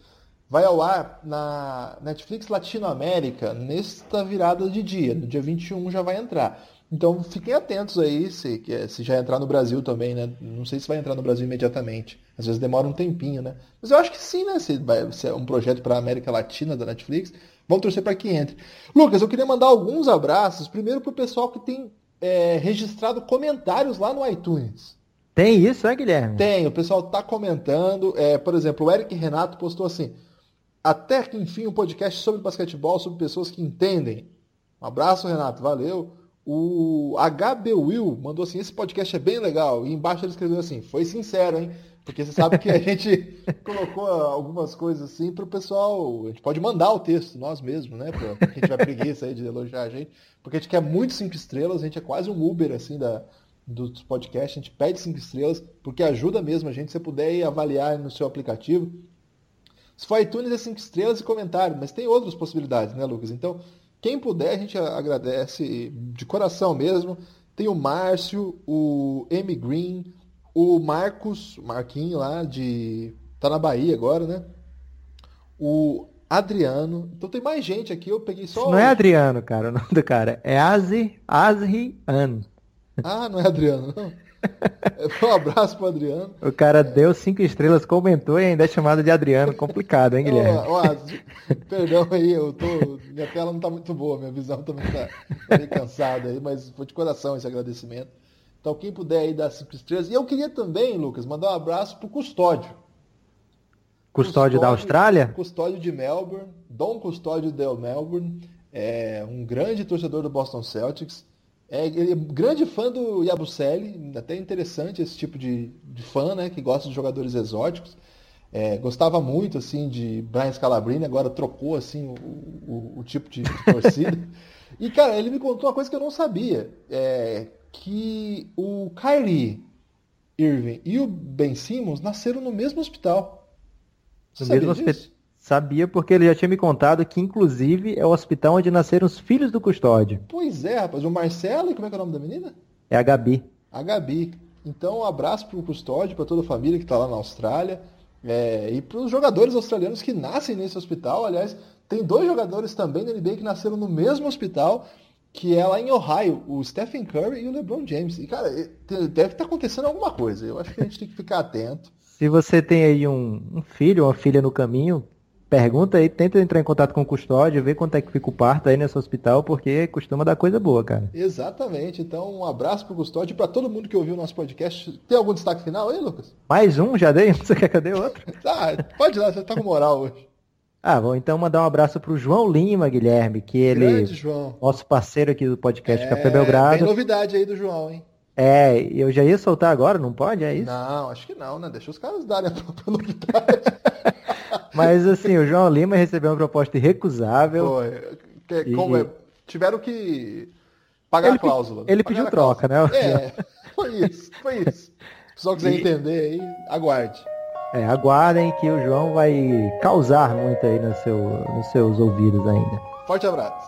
vai ao ar na Netflix Latinoamérica nesta virada de dia. No dia 21 já vai entrar. Então fiquem atentos aí, se, se já entrar no Brasil também, né? Não sei se vai entrar no Brasil imediatamente. Às vezes demora um tempinho, né? Mas eu acho que sim, né? Se, vai, se é um projeto para a América Latina da Netflix, vamos torcer para que entre. Lucas, eu queria mandar alguns abraços. Primeiro para o pessoal que tem é, registrado comentários lá no iTunes. Tem isso, é, Guilherme? Tem, o pessoal está comentando. É, por exemplo, o Eric Renato postou assim: até que enfim um podcast sobre basquetebol, sobre pessoas que entendem. Um abraço, Renato, valeu. O HB Will mandou assim: esse podcast é bem legal. E embaixo ele escreveu assim: foi sincero, hein? Porque você sabe que a gente colocou algumas coisas assim para o pessoal. A gente pode mandar o texto nós mesmos, né? Pra quem tiver preguiça aí de elogiar a gente. Porque a gente quer muito cinco estrelas, a gente é quase um Uber assim da, dos podcasts. A gente pede cinco estrelas, porque ajuda mesmo a gente. Se você puder ir avaliar no seu aplicativo. Se for iTunes é cinco estrelas e comentário, mas tem outras possibilidades, né, Lucas? Então, quem puder, a gente agradece de coração mesmo. Tem o Márcio, o M Green, o Marcos, Marquinho lá de. tá na Bahia agora, né? O Adriano. Então tem mais gente aqui, eu peguei só. Não é Adriano, cara, o nome do cara. É Azri, Azriano. Ah, não é Adriano, não. Um abraço pro Adriano. O cara deu cinco estrelas, comentou e ainda é chamado de Adriano. Complicado, hein, Guilherme? Ó, ó, perdão aí, eu tô. Minha tela não tá muito boa, minha visão também tá, tá meio cansada aí, mas foi de coração esse agradecimento. Então, quem puder aí dar cinco estrelas. E eu queria também, Lucas, mandar um abraço pro Custódio. Custódio, Custódio da Austrália? Custódio de Melbourne, Dom Custódio de Melbourne, é um grande torcedor do Boston Celtics. É, ele é grande fã do Yabusele, até interessante esse tipo de, de fã, né, que gosta de jogadores exóticos. É, gostava muito assim de Brian Scalabrine, agora trocou assim o, o, o tipo de, de torcida. e cara, ele me contou uma coisa que eu não sabia, é, que o Kyrie Irving e o Ben Simmons nasceram no mesmo hospital. Você no mesmo hospital. Sabia porque ele já tinha me contado que, inclusive, é o hospital onde nasceram os filhos do custódio. Pois é, rapaz. O Marcelo, e como é que é o nome da menina? É a Gabi. A Gabi. Então, um abraço para o custódio, para toda a família que está lá na Austrália. É, e para os jogadores australianos que nascem nesse hospital. Aliás, tem dois jogadores também da NBA que nasceram no mesmo hospital, que é lá em Ohio, o Stephen Curry e o LeBron James. E, cara, deve estar tá acontecendo alguma coisa. Eu acho que a gente tem que ficar atento. Se você tem aí um, um filho ou uma filha no caminho, Pergunta aí, tenta entrar em contato com o custódio, ver quanto é que fica o parto aí nesse hospital, porque costuma dar coisa boa, cara. Exatamente. Então, um abraço pro custódio e pra todo mundo que ouviu o nosso podcast. Tem algum destaque final aí, Lucas? Mais um, já dei? Você quer que eu dê outro? tá, pode ir lá, você tá com moral hoje. Ah, vou então mandar um abraço pro João Lima, Guilherme, que ele. Grande, João. Nosso parceiro aqui do podcast é, Café Belgrado. Tem novidade aí do João, hein? É, eu já ia soltar agora, não pode? É isso? Não, acho que não, né? Deixa os caras darem a própria novidade. Mas assim, o João Lima recebeu uma proposta irrecusável. Foi. Que, e... como é, tiveram que pagar ele, a cláusula. Ele pediu troca, né? É, foi isso, foi isso. Pessoal quiser e... entender aí, aguarde. É, aguardem que o João vai causar muito aí no seu, nos seus ouvidos ainda. Forte abraço.